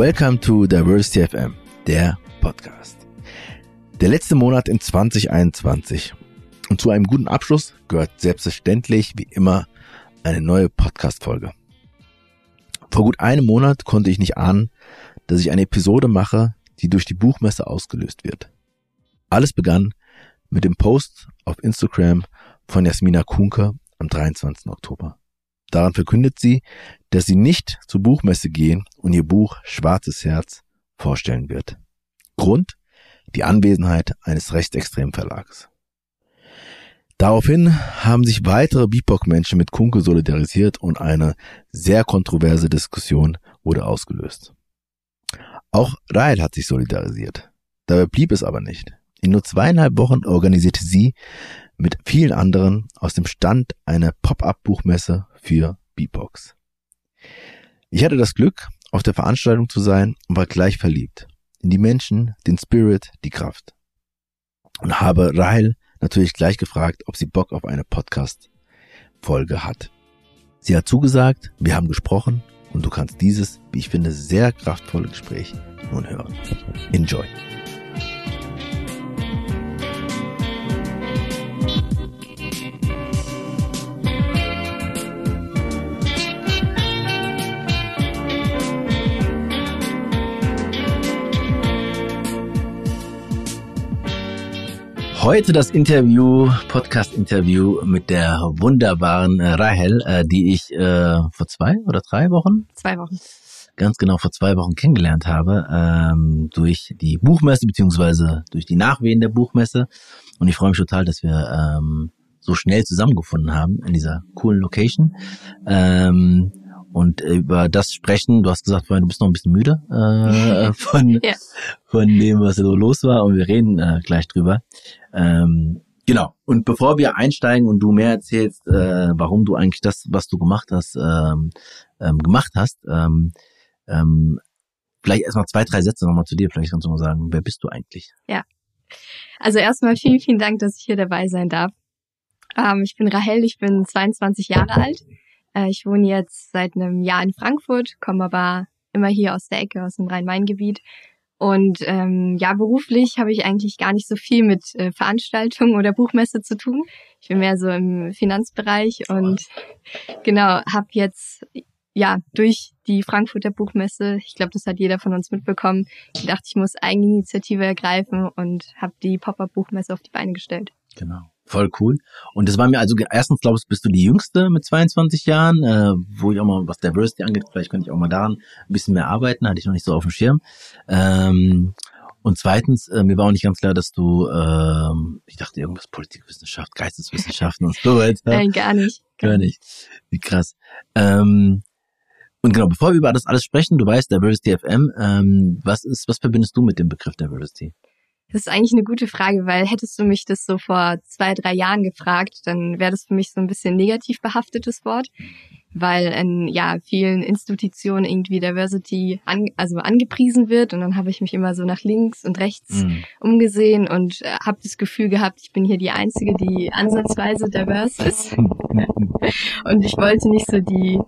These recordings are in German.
Welcome to Diversity FM, der Podcast. Der letzte Monat in 2021. Und zu einem guten Abschluss gehört selbstverständlich wie immer eine neue Podcast-Folge. Vor gut einem Monat konnte ich nicht ahnen, dass ich eine Episode mache, die durch die Buchmesse ausgelöst wird. Alles begann mit dem Post auf Instagram von Jasmina Kunke am 23. Oktober. Daran verkündet sie, dass sie nicht zur Buchmesse gehen und ihr Buch Schwarzes Herz vorstellen wird. Grund? Die Anwesenheit eines rechtsextremen Verlages. Daraufhin haben sich weitere BIPOC-Menschen mit Kunke solidarisiert und eine sehr kontroverse Diskussion wurde ausgelöst. Auch Rael hat sich solidarisiert. Dabei blieb es aber nicht. In nur zweieinhalb Wochen organisierte sie mit vielen anderen aus dem Stand eine Pop-up-Buchmesse für Beatbox. Ich hatte das Glück, auf der Veranstaltung zu sein und war gleich verliebt. In die Menschen, den Spirit, die Kraft. Und habe Rahel natürlich gleich gefragt, ob sie Bock auf eine Podcast-Folge hat. Sie hat zugesagt, wir haben gesprochen und du kannst dieses, wie ich finde, sehr kraftvolle Gespräch nun hören. Enjoy. Heute das Interview, Podcast-Interview mit der wunderbaren äh, Rahel, äh, die ich äh, vor zwei oder drei Wochen? Zwei Wochen. Ganz genau vor zwei Wochen kennengelernt habe, ähm, durch die Buchmesse beziehungsweise durch die Nachwehen der Buchmesse. Und ich freue mich total, dass wir ähm, so schnell zusammengefunden haben in dieser coolen Location. Ähm, und äh, über das sprechen. Du hast gesagt vorhin, du bist noch ein bisschen müde äh, von, ja. von dem, was so los war und wir reden äh, gleich drüber. Ähm, genau. Und bevor wir einsteigen und du mehr erzählst, äh, warum du eigentlich das, was du gemacht hast, ähm, ähm, gemacht hast, ähm, ähm, vielleicht erstmal zwei, drei Sätze nochmal zu dir. Vielleicht kannst du mal sagen, wer bist du eigentlich? Ja. Also erstmal vielen, vielen Dank, dass ich hier dabei sein darf. Ähm, ich bin Rahel, ich bin 22 Jahre alt. Äh, ich wohne jetzt seit einem Jahr in Frankfurt, komme aber immer hier aus der Ecke, aus dem Rhein-Main-Gebiet und ähm, ja, beruflich habe ich eigentlich gar nicht so viel mit äh, Veranstaltungen oder Buchmesse zu tun. Ich bin mehr so im Finanzbereich und genau, habe jetzt ja durch die Frankfurter Buchmesse, ich glaube, das hat jeder von uns mitbekommen, gedacht, ich muss Eigeninitiative ergreifen und habe die Pop-up Buchmesse auf die Beine gestellt. Genau. Voll cool. Und das war mir also, erstens glaube ich, bist du die Jüngste mit 22 Jahren, äh, wo ich auch mal, was Diversity angeht, vielleicht könnte ich auch mal daran ein bisschen mehr arbeiten, hatte ich noch nicht so auf dem Schirm. Ähm, und zweitens, äh, mir war auch nicht ganz klar, dass du, ähm, ich dachte irgendwas Politikwissenschaft, Geisteswissenschaften und so weiter. Nein, gar nicht. Gar nicht. Wie krass. Ähm, und genau, bevor wir über das alles sprechen, du weißt, Diversity FM, ähm, was ist, was verbindest du mit dem Begriff Diversity? Das ist eigentlich eine gute Frage, weil hättest du mich das so vor zwei, drei Jahren gefragt, dann wäre das für mich so ein bisschen negativ behaftetes Wort, weil in ja vielen Institutionen irgendwie Diversity an, also angepriesen wird und dann habe ich mich immer so nach links und rechts mhm. umgesehen und äh, habe das Gefühl gehabt, ich bin hier die einzige, die ansatzweise diverse ist und ich wollte nicht so die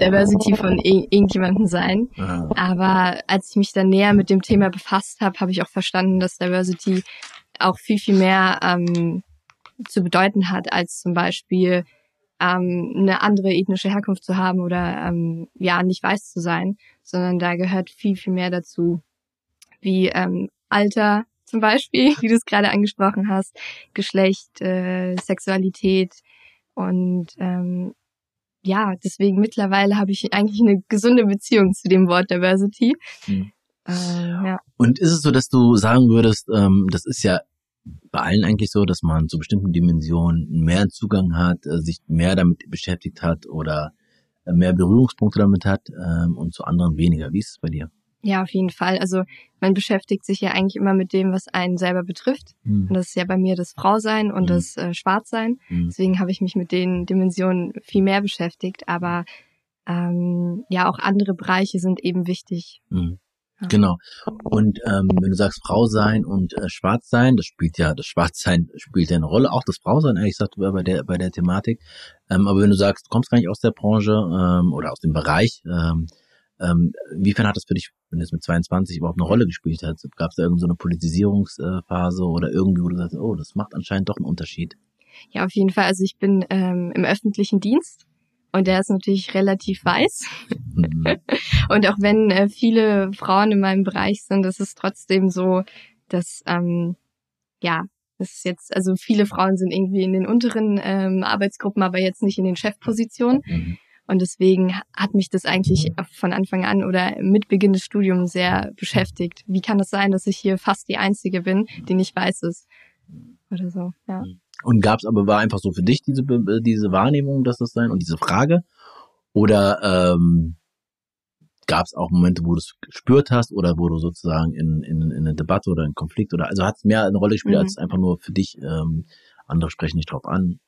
Diversity von irgendjemandem sein. Ah. Aber als ich mich dann näher mit dem Thema befasst habe, habe ich auch verstanden, dass Diversity auch viel, viel mehr ähm, zu bedeuten hat, als zum Beispiel ähm, eine andere ethnische Herkunft zu haben oder ähm, ja nicht weiß zu sein, sondern da gehört viel, viel mehr dazu, wie ähm, Alter zum Beispiel, wie du es gerade angesprochen hast, Geschlecht, äh, Sexualität und ähm, ja, deswegen mittlerweile habe ich eigentlich eine gesunde Beziehung zu dem Wort Diversity. Mhm. Ähm, ja. Und ist es so, dass du sagen würdest, ähm, das ist ja bei allen eigentlich so, dass man zu bestimmten Dimensionen mehr Zugang hat, äh, sich mehr damit beschäftigt hat oder äh, mehr Berührungspunkte damit hat ähm, und zu anderen weniger. Wie ist es bei dir? Ja, auf jeden Fall. Also man beschäftigt sich ja eigentlich immer mit dem, was einen selber betrifft. Mhm. Und das ist ja bei mir das Frausein und mhm. das äh, Schwarzsein. Mhm. Deswegen habe ich mich mit den Dimensionen viel mehr beschäftigt. Aber ähm, ja, auch andere Bereiche sind eben wichtig. Mhm. Ja. Genau. Und ähm, wenn du sagst Frau sein und äh, Schwarz sein, das spielt ja, das Schwarzsein spielt ja eine Rolle, auch das Frau sein, ehrlich gesagt, bei der bei der Thematik. Ähm, aber wenn du sagst, du kommst gar nicht aus der Branche ähm, oder aus dem Bereich, ähm, Ähm, inwiefern hat das für dich, wenn es mit 22 überhaupt eine Rolle gespielt hat? Gab es da irgendeine so Politisierungsphase oder irgendwie, wo du sagst, oh, das macht anscheinend doch einen Unterschied? Ja, auf jeden Fall. Also ich bin ähm, im öffentlichen Dienst und der ist natürlich relativ weiß. Mhm. und auch wenn äh, viele Frauen in meinem Bereich sind, ist es trotzdem so, dass ähm, ja, das ist jetzt, also viele Frauen sind irgendwie in den unteren ähm, Arbeitsgruppen, aber jetzt nicht in den Chefpositionen. Mhm. Und deswegen hat mich das eigentlich von Anfang an oder mit Beginn des Studiums sehr beschäftigt. Wie kann es das sein, dass ich hier fast die Einzige bin, die nicht weiß ist? Oder so, ja. Und gab es aber, war einfach so für dich diese, diese Wahrnehmung, dass das sein und diese Frage? Oder ähm, gab es auch Momente, wo du es gespürt hast oder wo du sozusagen in, in, in eine Debatte oder einen Konflikt oder also hat es mehr eine Rolle gespielt mhm. als einfach nur für dich, ähm, andere sprechen nicht drauf an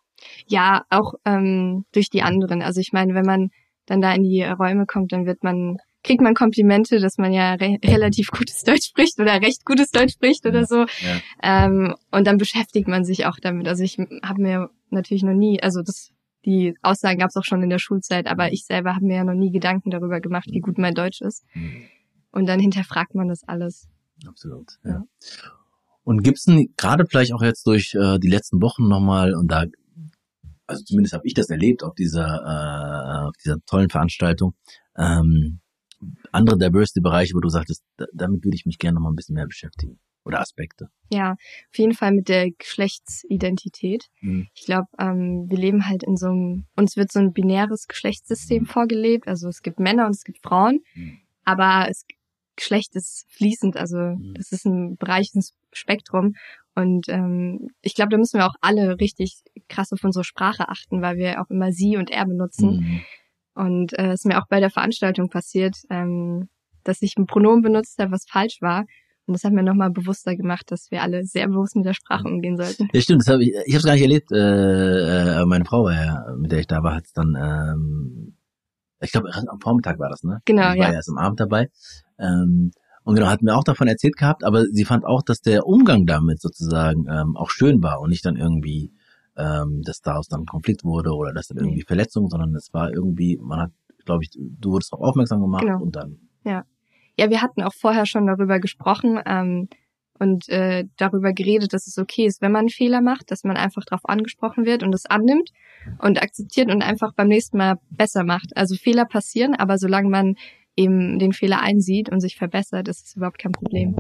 ja, auch ähm, durch die anderen. Also ich meine, wenn man dann da in die Räume kommt, dann wird man kriegt man Komplimente, dass man ja re relativ gutes Deutsch spricht oder recht gutes Deutsch spricht oder so. Ja. Ähm, und dann beschäftigt man sich auch damit. Also ich habe mir natürlich noch nie, also das die Aussagen gab es auch schon in der Schulzeit, aber ich selber habe mir ja noch nie Gedanken darüber gemacht, wie gut mein Deutsch ist. Mhm. Und dann hinterfragt man das alles. Absolut. Ja. ja. Und gibt's denn gerade vielleicht auch jetzt durch äh, die letzten Wochen nochmal, und da also zumindest habe ich das erlebt auf dieser, äh, auf dieser tollen Veranstaltung, ähm, andere Diversity-Bereiche, wo du sagtest, da, damit würde ich mich gerne noch mal ein bisschen mehr beschäftigen oder Aspekte. Ja, auf jeden Fall mit der Geschlechtsidentität. Mhm. Ich glaube, ähm, wir leben halt in so einem, uns wird so ein binäres Geschlechtssystem vorgelebt. Also es gibt Männer und es gibt Frauen, mhm. aber es, Geschlecht ist fließend, also mhm. das ist ein Bereich, ein Spektrum. Und ähm, ich glaube, da müssen wir auch alle richtig krass auf unsere Sprache achten, weil wir auch immer sie und er benutzen. Und äh, es ist mir auch bei der Veranstaltung passiert, ähm, dass ich ein Pronomen benutzt habe, was falsch war. Und das hat mir nochmal bewusster gemacht, dass wir alle sehr bewusst mit der Sprache umgehen sollten. Ja, stimmt. Das hab ich ich habe es gar nicht erlebt. Äh, äh, meine Frau war ja, mit der ich da war, hat es dann, ähm, ich glaube, am Vormittag war das, ne? Genau, ich war ja. erst am Abend dabei. Ähm, und genau, hat mir auch davon erzählt gehabt, aber sie fand auch, dass der Umgang damit sozusagen ähm, auch schön war und nicht dann irgendwie, ähm, dass daraus dann ein Konflikt wurde oder dass dann irgendwie Verletzungen, sondern es war irgendwie, man hat, glaube ich, du wurdest auch aufmerksam gemacht genau. und dann. Ja. Ja, wir hatten auch vorher schon darüber gesprochen ähm, und äh, darüber geredet, dass es okay ist, wenn man einen Fehler macht, dass man einfach darauf angesprochen wird und es annimmt und akzeptiert und einfach beim nächsten Mal besser macht. Also Fehler passieren, aber solange man eben den Fehler einsieht und sich verbessert, ist es überhaupt kein Problem.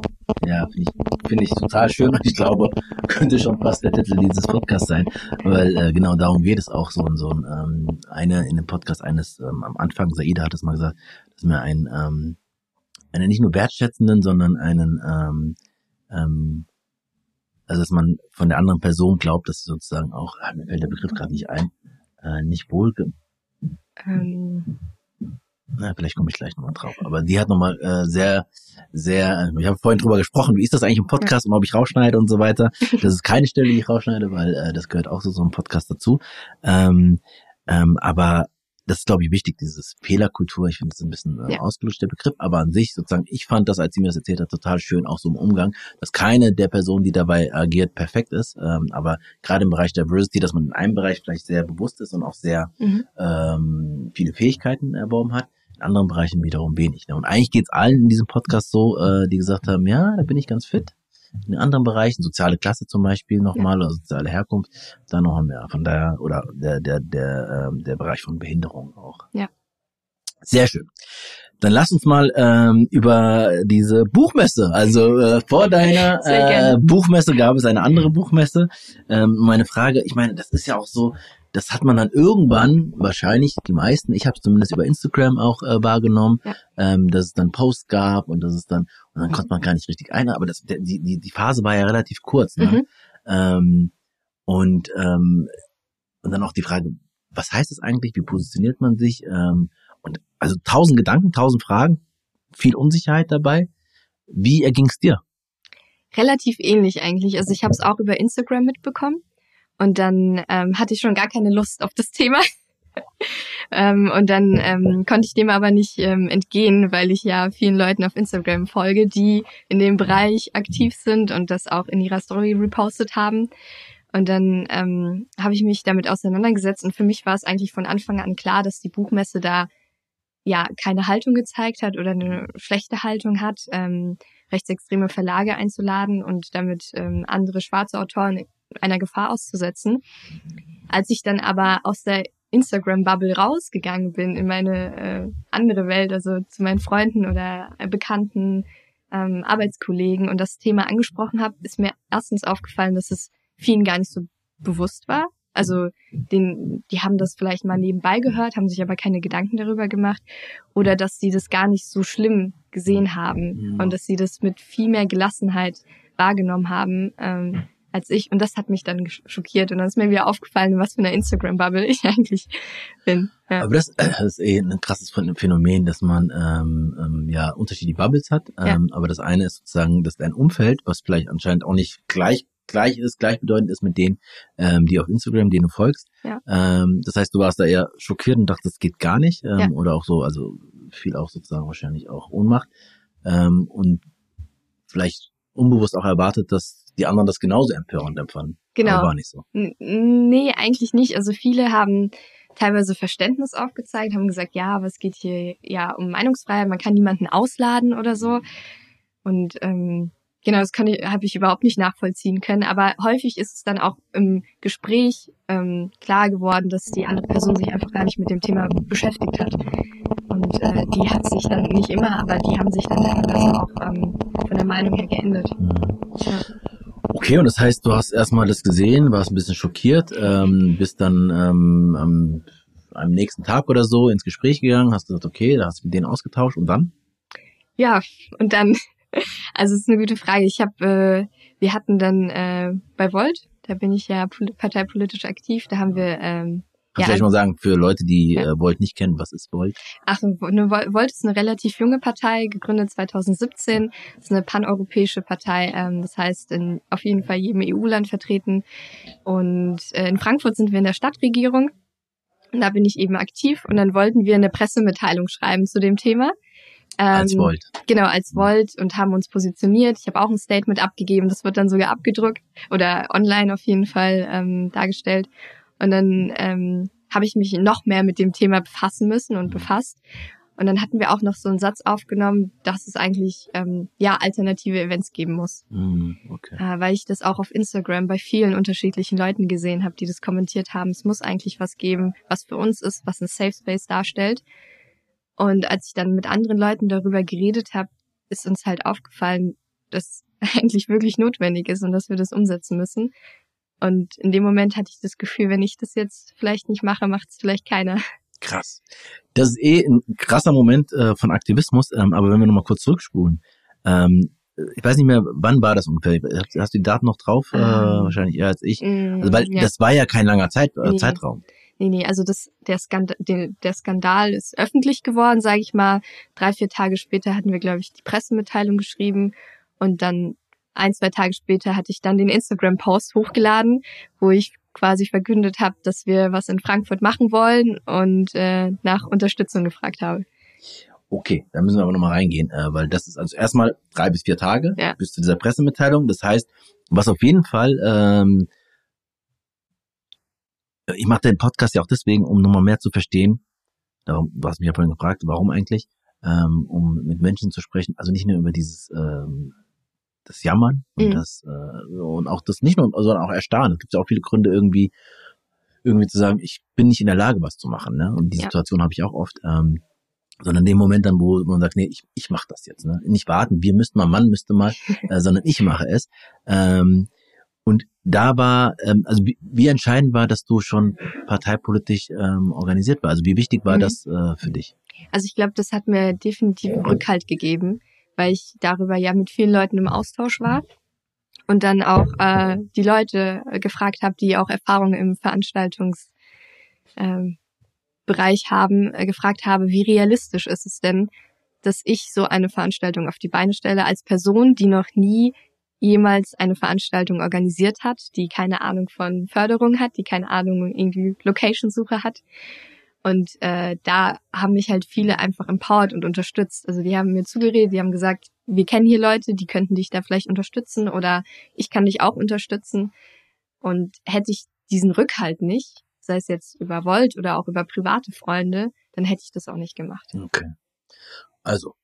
Ja, finde ich, find ich total schön und ich glaube, könnte schon fast der Titel dieses Podcasts sein, weil äh, genau darum geht es auch so. so ein, ähm, eine in dem Podcast eines ähm, am Anfang, Saida hat es mal gesagt, dass mir ein ähm, einen nicht nur wertschätzenden, sondern einen ähm, ähm, also dass man von der anderen Person glaubt, dass sie sozusagen auch, ah, mir fällt der Begriff gerade nicht ein, äh, nicht wohl ähm, na, vielleicht komme ich gleich nochmal drauf. Aber die hat nochmal äh, sehr, sehr, ich habe vorhin drüber gesprochen, wie ist das eigentlich im Podcast und ob ich rausschneide und so weiter. Das ist keine Stelle, die ich rausschneide, weil äh, das gehört auch so so einem Podcast dazu. Ähm, ähm, aber das ist, glaube ich, wichtig, dieses Fehlerkultur. Ich finde das ein bisschen äh, ja. ausgelutscht, der Begriff. Aber an sich sozusagen, ich fand das, als sie mir das erzählt hat, total schön, auch so im Umgang, dass keine der Personen, die dabei agiert, perfekt ist. Ähm, aber gerade im Bereich Diversity, dass man in einem Bereich vielleicht sehr bewusst ist und auch sehr mhm. ähm, viele Fähigkeiten erworben hat, in anderen Bereichen wiederum wenig. Ne? Und eigentlich geht's allen in diesem Podcast so, äh, die gesagt haben, ja, da bin ich ganz fit. In anderen Bereichen, soziale Klasse zum Beispiel nochmal, oder soziale Herkunft, da noch mehr. Von daher, oder der, der, der, ähm, der Bereich von Behinderung auch. Ja. Sehr schön. Dann lass uns mal ähm, über diese Buchmesse. Also äh, vor deiner äh, Buchmesse gab es eine andere Buchmesse. Ähm, meine Frage, ich meine, das ist ja auch so, das hat man dann irgendwann, wahrscheinlich die meisten, ich habe es zumindest über Instagram auch äh, wahrgenommen, ja. ähm, dass es dann Posts gab und dass es dann, und dann konnte man gar nicht richtig ein, aber das, die, die, die Phase war ja relativ kurz. Ne? Mhm. Ähm, und, ähm, und dann auch die Frage, was heißt es eigentlich, wie positioniert man sich? Ähm, und also tausend Gedanken, tausend Fragen, viel Unsicherheit dabei. Wie erging es dir? Relativ ähnlich eigentlich. Also ich habe es auch über Instagram mitbekommen und dann ähm, hatte ich schon gar keine Lust auf das Thema. ähm, und dann ähm, konnte ich dem aber nicht ähm, entgehen, weil ich ja vielen Leuten auf Instagram folge, die in dem Bereich aktiv sind und das auch in ihrer Story repostet haben. Und dann ähm, habe ich mich damit auseinandergesetzt und für mich war es eigentlich von Anfang an klar, dass die Buchmesse da ja keine Haltung gezeigt hat oder eine schlechte Haltung hat, ähm, rechtsextreme Verlage einzuladen und damit ähm, andere schwarze Autoren einer Gefahr auszusetzen. Als ich dann aber aus der Instagram-Bubble rausgegangen bin in meine äh, andere Welt, also zu meinen Freunden oder äh, Bekannten, ähm, Arbeitskollegen und das Thema angesprochen habe, ist mir erstens aufgefallen, dass es vielen gar nicht so bewusst war. Also den, die haben das vielleicht mal nebenbei gehört, haben sich aber keine Gedanken darüber gemacht oder dass sie das gar nicht so schlimm gesehen haben mhm. und dass sie das mit viel mehr Gelassenheit wahrgenommen haben, ähm, als ich. Und das hat mich dann schockiert. Und dann ist mir wieder aufgefallen, was für eine Instagram-Bubble ich eigentlich bin. Ja. Aber das, das ist eh ein krasses Phänomen, dass man ähm, ähm, ja unterschiedliche Bubbles hat. Ähm, ja. Aber das eine ist sozusagen, dass dein Umfeld, was vielleicht anscheinend auch nicht gleich gleich ist, gleichbedeutend ist mit denen, ähm, die auf Instagram, denen du folgst. Ja. Ähm, das heißt, du warst da eher schockiert und dachtest, das geht gar nicht. Ähm, ja. Oder auch so, also viel auch sozusagen wahrscheinlich auch Ohnmacht. Ähm, und vielleicht unbewusst auch erwartet, dass die anderen das genauso empörend empfanden. Genau. Aber war nicht so. N nee, eigentlich nicht. Also viele haben teilweise Verständnis aufgezeigt, haben gesagt, ja, aber es geht hier ja um Meinungsfreiheit, man kann niemanden ausladen oder so. Und ähm, genau, das kann ich, habe ich überhaupt nicht nachvollziehen können. Aber häufig ist es dann auch im Gespräch ähm, klar geworden, dass die andere Person sich einfach gar nicht mit dem Thema beschäftigt hat. Und äh, die hat sich dann nicht immer, aber die haben sich dann teilweise auch ähm, von der Meinung her geändert. Mhm. Ja. Okay, und das heißt, du hast erstmal das gesehen, warst ein bisschen schockiert, ähm, bist dann ähm, am, am nächsten Tag oder so ins Gespräch gegangen, hast gesagt, okay, da hast du mit denen ausgetauscht und dann? Ja, und dann, also es ist eine gute Frage. Ich habe, äh, wir hatten dann äh, bei Volt, da bin ich ja parteipolitisch aktiv, da haben wir ähm, Kannst ja, vielleicht mal sagen, für Leute, die ja. äh, Volt nicht kennen, was ist Volt? Ach, eine Volt ist eine relativ junge Partei, gegründet 2017. Das ist eine paneuropäische Partei, ähm, das heißt in auf jeden Fall jedem EU-Land vertreten. Und äh, in Frankfurt sind wir in der Stadtregierung. Und da bin ich eben aktiv. Und dann wollten wir eine Pressemitteilung schreiben zu dem Thema. Ähm, als Volt. Genau, als Volt und haben uns positioniert. Ich habe auch ein Statement abgegeben, das wird dann sogar abgedruckt oder online auf jeden Fall ähm, dargestellt. Und dann ähm, habe ich mich noch mehr mit dem Thema befassen müssen und befasst. Und dann hatten wir auch noch so einen Satz aufgenommen, dass es eigentlich ähm, ja alternative Events geben muss. Mm, okay. äh, weil ich das auch auf Instagram bei vielen unterschiedlichen Leuten gesehen habe, die das kommentiert haben. Es muss eigentlich was geben, was für uns ist, was ein Safe Space darstellt. Und als ich dann mit anderen Leuten darüber geredet habe, ist uns halt aufgefallen, dass eigentlich wirklich notwendig ist und dass wir das umsetzen müssen. Und in dem Moment hatte ich das Gefühl, wenn ich das jetzt vielleicht nicht mache, macht es vielleicht keiner. Krass. Das ist eh ein krasser Moment äh, von Aktivismus, ähm, aber wenn wir nochmal kurz zurückspulen, ähm, ich weiß nicht mehr, wann war das ungefähr? Hast du die Daten noch drauf? Äh, ähm, wahrscheinlich eher als ich. Mm, also, weil ja. das war ja kein langer Zeit, äh, nee. Zeitraum. Nee, nee, also das, der, Skandal, der, der Skandal ist öffentlich geworden, sage ich mal. Drei, vier Tage später hatten wir, glaube ich, die Pressemitteilung geschrieben und dann ein, zwei Tage später hatte ich dann den Instagram-Post hochgeladen, wo ich quasi verkündet habe, dass wir was in Frankfurt machen wollen und äh, nach Unterstützung gefragt habe. Okay, da müssen wir aber nochmal reingehen, äh, weil das ist also erstmal drei bis vier Tage ja. bis zu dieser Pressemitteilung. Das heißt, was auf jeden Fall, ähm, ich mache den Podcast ja auch deswegen, um nochmal mehr zu verstehen. Darum, du hast mich ja vorhin gefragt, warum eigentlich, ähm, um mit Menschen zu sprechen, also nicht nur über dieses ähm, das Jammern und mhm. das äh, und auch das nicht nur, sondern auch Erstarren. Es gibt ja auch viele Gründe irgendwie irgendwie zu sagen, ich bin nicht in der Lage, was zu machen. Ne? Und die ja. Situation habe ich auch oft. Ähm, sondern in dem Moment dann, wo man sagt, nee, ich, ich mache das jetzt. Ne? Nicht warten, wir müssten mal, Mann müsste mal, äh, sondern ich mache es. Ähm, und da war, ähm, also wie, wie entscheidend war, dass du schon parteipolitisch ähm, organisiert war? Also wie wichtig war mhm. das äh, für dich? Also ich glaube, das hat mir definitiv Rückhalt gegeben weil ich darüber ja mit vielen Leuten im Austausch war. Und dann auch äh, die Leute äh, gefragt habe, die auch Erfahrungen im Veranstaltungsbereich ähm, haben, äh, gefragt habe, wie realistisch ist es denn, dass ich so eine Veranstaltung auf die Beine stelle als Person, die noch nie jemals eine Veranstaltung organisiert hat, die keine Ahnung von Förderung hat, die keine Ahnung irgendwie Location-Suche hat und äh, da haben mich halt viele einfach empowered und unterstützt. Also die haben mir zugeredet, die haben gesagt, wir kennen hier Leute, die könnten dich da vielleicht unterstützen oder ich kann dich auch unterstützen. Und hätte ich diesen Rückhalt nicht, sei es jetzt über Volt oder auch über private Freunde, dann hätte ich das auch nicht gemacht. Okay. Also,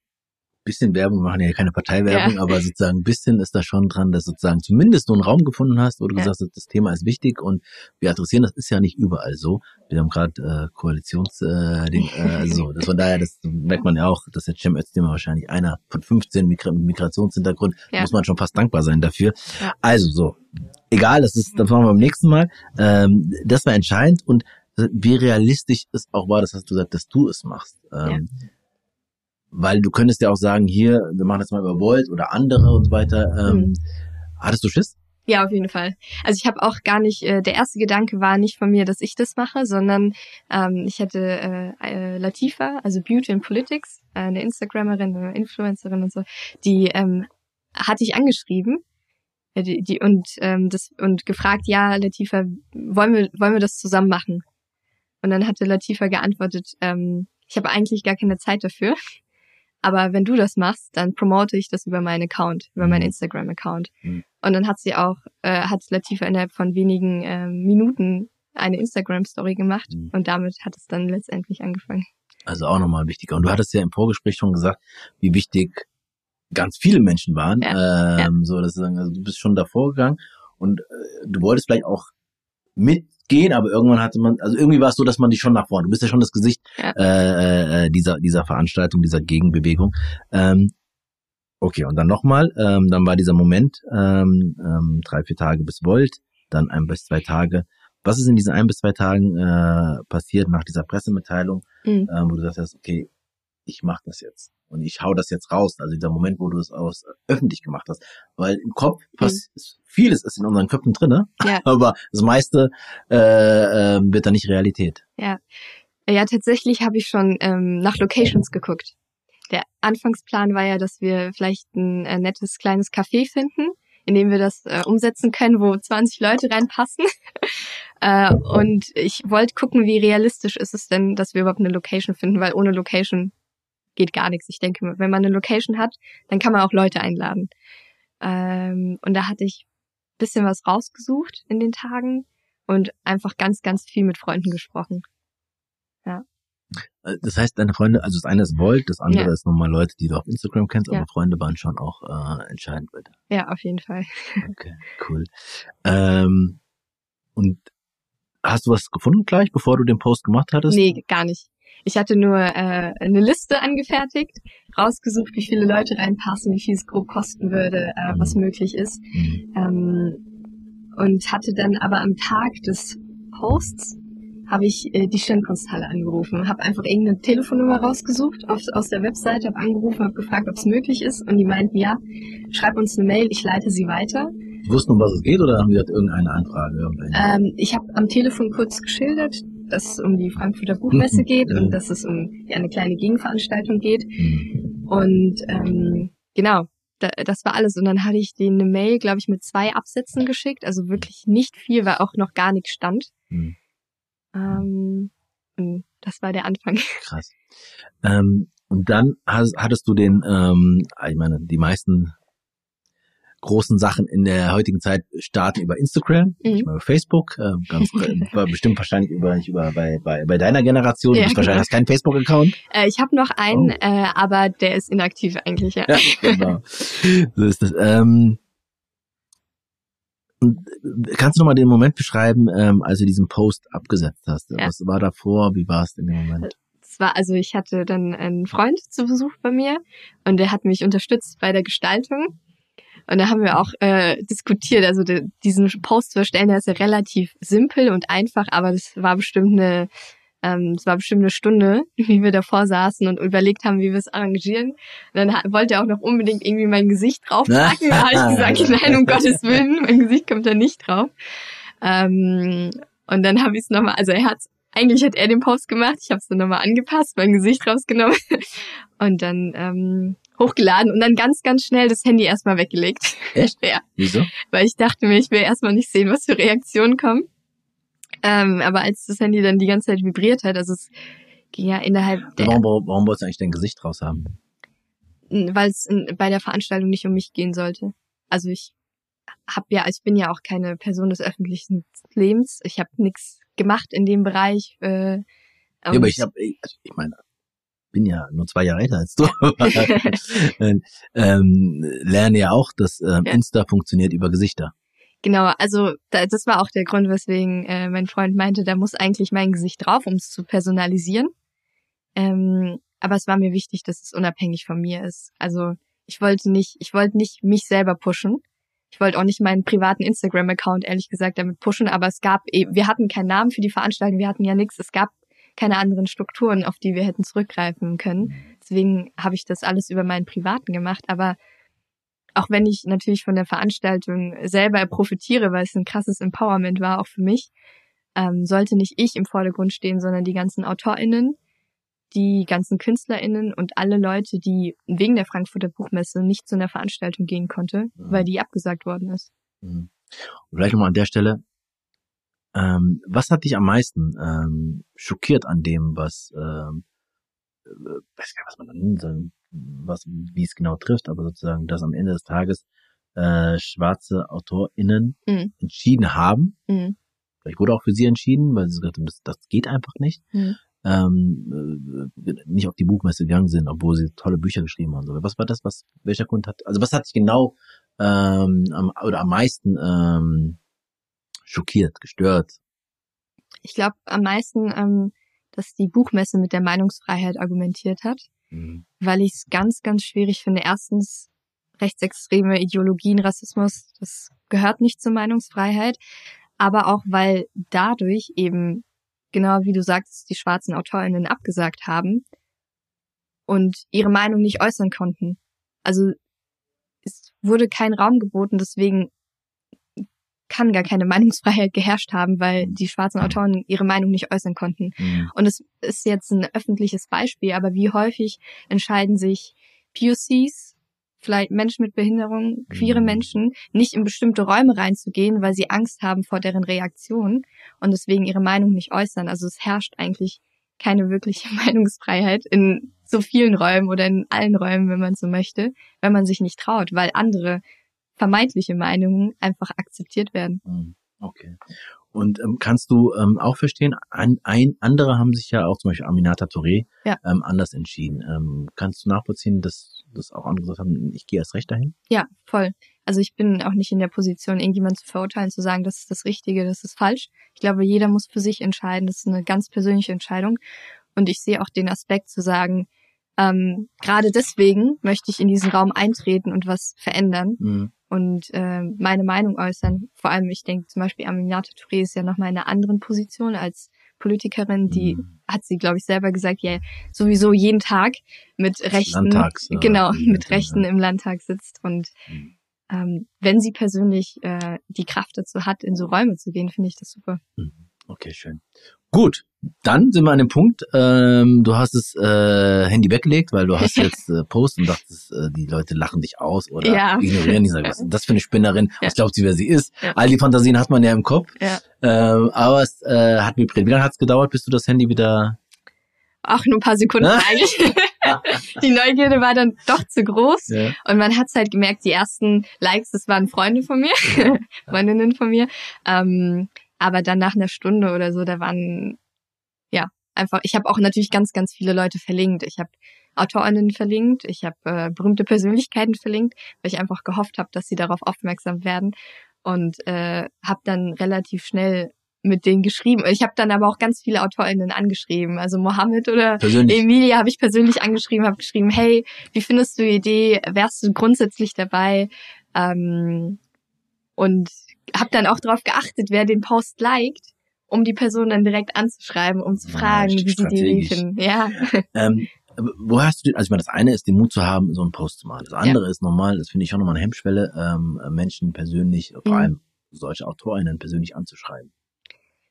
bisschen Werbung, wir machen ja keine Parteiwerbung, Ja. aber sozusagen ein bisschen ist da schon dran, dass sozusagen zumindest du einen Raum gefunden hast, wo du Ja. gesagt hast, das Thema ist wichtig und wir adressieren, das ist ja nicht überall so. Wir haben gerade äh, Koalitions äh, Ding, äh, also so, das von daher, das merkt man ja auch, dass der Cem Özdemir wahrscheinlich einer von 15 Migra Migrationshintergrund, Ja. muss man schon fast dankbar sein dafür. Ja. Also so, egal, das ist, das machen wir beim nächsten Mal. Ähm, das war entscheidend und wie realistisch es auch war, das hast du gesagt, dass du es machst. Ähm, Weil du könntest ja auch sagen, hier, wir machen das mal über Volt oder andere und so weiter. Ähm, Mhm. Hattest du Schiss? Ja, auf jeden Fall. Also ich habe auch gar nicht, äh, der erste Gedanke war nicht von mir, dass ich das mache, sondern ähm, ich hatte äh, äh, Latifa, also Beauty and Politics, äh, eine Instagrammerin, eine Influencerin und so, die ähm, hatte ich angeschrieben äh, die, die, und ähm, das und gefragt, ja, Latifa, wollen wir wollen wir das zusammen machen? Und dann hatte Latifa geantwortet, ähm, ich habe eigentlich gar keine Zeit dafür. Aber wenn du das machst, dann promote ich das über meinen Account, über meinen Mhm. Instagram-Account. Mhm. Und dann hat sie auch, äh, hat Latifa innerhalb von wenigen ähm, Minuten eine Instagram-Story gemacht Mhm. und damit hat es dann letztendlich angefangen. Also auch nochmal wichtiger. Und du hattest ja im Vorgespräch schon gesagt, wie wichtig ganz viele Menschen waren. ähm, So, das ist, also du bist schon davor gegangen und äh, du wolltest vielleicht auch mitgehen, aber irgendwann hatte man, also irgendwie war es so, dass man dich schon nach vorne, du bist ja schon das Gesicht Ja. äh, äh, dieser dieser Veranstaltung, dieser Gegenbewegung. Ähm, okay, und dann nochmal, ähm, dann war dieser Moment, ähm, ähm, drei, vier Tage bis Volt, dann ein bis zwei Tage. Was ist in diesen ein bis zwei Tagen äh, passiert nach dieser Pressemitteilung, Mhm. ähm, wo du gesagt hast, okay, ich mach das jetzt und ich hau das jetzt raus. Also dieser Moment, wo du es aus öffentlich gemacht hast, weil im Kopf pass vieles ist in unseren Köpfen drinne, Ja. aber das meiste äh, äh, wird dann nicht Realität. Ja, tatsächlich habe ich schon ähm, nach Locations geguckt. Der Anfangsplan war ja, dass wir vielleicht ein äh, nettes kleines Café finden, in dem wir das äh, umsetzen können, wo 20 Leute reinpassen. äh, und ich wollte gucken, wie realistisch ist es denn, dass wir überhaupt eine Location finden, weil ohne Location geht gar nichts. Ich denke, wenn man eine Location hat, dann kann man auch Leute einladen. Ähm, und da hatte ich ein bisschen was rausgesucht in den Tagen und einfach ganz, ganz viel mit Freunden gesprochen. Äh, Das heißt, deine Freunde, also das eine ist Volt, das andere Ja. ist nochmal Leute, die du auf Instagram kennst, Ja. aber Freunde waren schon auch äh, entscheidend weiter. Ja, auf jeden Fall. Okay, cool. Ähm, und hast du was gefunden gleich, bevor du den Post gemacht hattest? Nee, gar nicht. Ich hatte nur äh, eine Liste angefertigt, rausgesucht, wie viele Leute reinpassen, wie viel es grob kosten würde, äh, was möglich ist. Mhm. Ähm, und hatte dann aber am Tag des Posts habe ich äh, die Stirnkunsthalle angerufen, habe einfach irgendeine Telefonnummer rausgesucht auf, aus der Webseite, habe angerufen, habe gefragt, ob es möglich ist und die meinten, ja, schreib uns eine Mail, ich leite sie weiter. Die wussten, um was es geht oder haben die gesagt, irgendeine Anfrage? Irgendeine? Ähm, ich habe am Telefon kurz geschildert, dass es um die Frankfurter Buchmesse geht Mhm. und dass es um ja, eine kleine Gegenveranstaltung geht. Mhm. Und ähm, genau, da, das war alles. Und dann hatte ich denen eine Mail, glaube ich, mit zwei Absätzen geschickt. Also wirklich nicht viel, weil auch noch gar nichts stand. Mhm. Ähm, das war der Anfang. Krass. Ähm, und dann hast, hattest du den, ähm, ich meine, die meisten großen Sachen in der heutigen Zeit starten über Instagram, Mhm. nicht mal über Facebook, ähm, ganz war bestimmt wahrscheinlich über über bei bei, bei deiner Generation, Ja, du bist wahrscheinlich genau. hast keinen Facebook Account. Äh, ich habe noch einen, Oh. äh, aber der ist inaktiv eigentlich, ja. Ja, genau. so ist das. Ähm, äh, kannst du noch mal den Moment beschreiben, ähm, als du diesen Post abgesetzt hast? Ja. Was war davor? Wie war es in dem Moment? Es war, also ich hatte dann einen Freund zu Besuch bei mir und der hat mich unterstützt bei der Gestaltung. Und da haben wir auch äh, diskutiert, also de, diesen Post zu erstellen, der ist ja relativ simpel und einfach, aber das war bestimmt eine, ähm, das war bestimmt eine Stunde, wie wir davor saßen und überlegt haben, wie wir es arrangieren. Und dann hat, wollte er auch noch unbedingt irgendwie mein Gesicht draufpacken. Da habe ich gesagt, nein, um Gottes Willen, mein Gesicht kommt da nicht drauf. Ähm, und dann habe ich es nochmal, also er hat eigentlich hat er den Post gemacht, ich habe es dann nochmal angepasst, mein Gesicht rausgenommen und dann ähm, hochgeladen und dann ganz, ganz schnell das Handy erstmal weggelegt. Echt? Ja, Wieso? weil ich dachte mir, ich will erstmal nicht sehen, was für Reaktionen kommen. Ähm, aber als das Handy dann die ganze Zeit vibriert hat, also es ging ja innerhalb der, Warum, warum, warum wolltest du eigentlich dein Gesicht raus haben? weil es bei der Veranstaltung nicht um mich gehen sollte. Also ich habe ja, ich bin ja auch keine Person des öffentlichen Lebens. Ich habe nichts gemacht in dem Bereich. Äh, ja, aber ich habe, also ich meine, bin ja nur zwei Jahre älter als du. ähm, lerne ja auch, dass ähm, ja. Insta funktioniert über Gesichter. Genau, also da, das war auch der Grund, weswegen äh, mein Freund meinte, da muss eigentlich mein Gesicht drauf, um es zu personalisieren. Ähm, aber es war mir wichtig, dass es unabhängig von mir ist. Also ich wollte nicht, ich wollte nicht mich selber pushen. Ich wollte auch nicht meinen privaten Instagram-Account ehrlich gesagt damit pushen, aber es gab, eben, wir hatten keinen Namen für die Veranstaltung, wir hatten ja nichts. Es gab keine anderen Strukturen, auf die wir hätten zurückgreifen können. Deswegen habe ich das alles über meinen privaten gemacht. Aber auch wenn ich natürlich von der Veranstaltung selber profitiere, weil es ein krasses Empowerment war, auch für mich, ähm, sollte nicht ich im Vordergrund stehen, sondern die ganzen AutorInnen, die ganzen KünstlerInnen und alle Leute, die wegen der Frankfurter Buchmesse nicht zu einer Veranstaltung gehen konnte, mhm. weil die abgesagt worden ist. Mhm. Und vielleicht nochmal an der Stelle, ähm, was hat dich am meisten ähm, schockiert an dem, was, ähm, äh, weiß gar nicht, was man da nennen soll, was, wie es genau trifft, aber sozusagen, dass am Ende des Tages äh, schwarze AutorInnen mhm. entschieden haben. Mhm. Vielleicht wurde auch für sie entschieden, weil sie gesagt haben, das, das geht einfach nicht. Mhm. Ähm, äh, nicht auf die Buchmesse gegangen sind, obwohl sie tolle Bücher geschrieben haben. Was war das? Was welcher Grund hat? Also was hat sich genau ähm, am, oder am meisten ähm, schockiert, gestört? Ich glaube am meisten, ähm, dass die Buchmesse mit der Meinungsfreiheit argumentiert hat, mhm. weil ich es ganz, ganz schwierig finde. Erstens rechtsextreme Ideologien, Rassismus, das gehört nicht zur Meinungsfreiheit, aber auch weil dadurch eben genau wie du sagst, die schwarzen AutorInnen abgesagt haben und ihre Meinung nicht äußern konnten. Also es wurde kein Raum geboten, deswegen kann gar keine Meinungsfreiheit geherrscht haben, weil mhm. die schwarzen Autoren ihre Meinung nicht äußern konnten. Mhm. Und es ist jetzt ein öffentliches Beispiel, aber wie häufig entscheiden sich POCs, vielleicht Menschen mit Behinderung, queere mhm. Menschen, nicht in bestimmte Räume reinzugehen, weil sie Angst haben vor deren Reaktion und deswegen ihre Meinung nicht äußern. Also es herrscht eigentlich keine wirkliche Meinungsfreiheit in so vielen Räumen oder in allen Räumen, wenn man so möchte, wenn man sich nicht traut, weil andere vermeintliche Meinungen einfach akzeptiert werden. Mhm. Okay. Und ähm, kannst du ähm, auch verstehen, ein, ein andere haben sich ja auch zum Beispiel Aminata Touré ja. ähm, anders entschieden. Ähm, kannst du nachvollziehen, dass, dass auch andere gesagt haben, ich gehe erst recht dahin? Ja, voll. Also ich bin auch nicht in der Position, irgendjemand zu verurteilen, zu sagen, das ist das Richtige, das ist falsch. Ich glaube, jeder muss für sich entscheiden. Das ist eine ganz persönliche Entscheidung. Und ich sehe auch den Aspekt zu sagen, ähm, gerade deswegen möchte ich in diesen Raum eintreten und was verändern. Mhm und äh, meine Meinung äußern. Vor allem, ich denke zum Beispiel Aminata Touré ist ja nochmal in einer anderen Position als Politikerin, die mhm. hat sie, glaube ich, selber gesagt, ja, sowieso jeden Tag mit Rechten, Landtags, genau, ja, mit Rechten ja. im Landtag sitzt und mhm. ähm, wenn sie persönlich äh, die Kraft dazu hat, in so Räume zu gehen, finde ich das super. Mhm. Okay, schön. Gut, dann sind wir an dem Punkt, ähm, du hast das äh, Handy weggelegt, weil du hast jetzt äh, Post und dachtest, äh, die Leute lachen dich aus oder ja. ignorieren dich. Was das für eine Spinnerin? Ja. Was glaubt sie, wer sie ist? Ja. All die Fantasien hat man ja im Kopf. Ja. Ähm, aber es äh, hat vibriert. Wie lange hat es gedauert, bis du das Handy wieder... Auch nur ein paar Sekunden eigentlich. die Neugierde war dann doch zu groß. Ja. Und man hat halt gemerkt, die ersten Likes, das waren Freunde von mir, Freundinnen von mir. Ähm, aber dann nach einer Stunde oder so, da waren ja einfach, ich habe auch natürlich ganz, ganz viele Leute verlinkt. Ich habe AutorInnen verlinkt, ich habe äh, berühmte Persönlichkeiten verlinkt, weil ich einfach gehofft habe, dass sie darauf aufmerksam werden und äh, habe dann relativ schnell mit denen geschrieben. Ich habe dann aber auch ganz viele AutorInnen angeschrieben. Also Mohammed oder persönlich. Emilia habe ich persönlich angeschrieben, habe geschrieben, hey, wie findest du die Idee? Wärst du grundsätzlich dabei? Ähm, und habe dann auch darauf geachtet, wer den Post liked, um die Person dann direkt anzuschreiben, um zu fragen, ja, wie sie die finden. Ja. Ähm, wo hast du, also ich meine, das eine ist, den Mut zu haben, so einen Post zu machen. Das andere ja. ist normal, das finde ich auch nochmal eine Hemmschwelle, ähm, Menschen persönlich, vor mhm. allem solche AutorInnen persönlich anzuschreiben.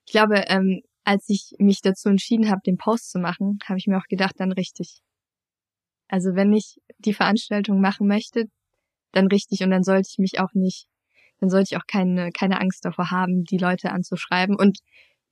Ich glaube, ähm, als ich mich dazu entschieden habe, den Post zu machen, habe ich mir auch gedacht, dann richtig. Also wenn ich die Veranstaltung machen möchte, dann richtig und dann sollte ich mich auch nicht dann sollte ich auch keine, keine Angst davor haben, die Leute anzuschreiben. Und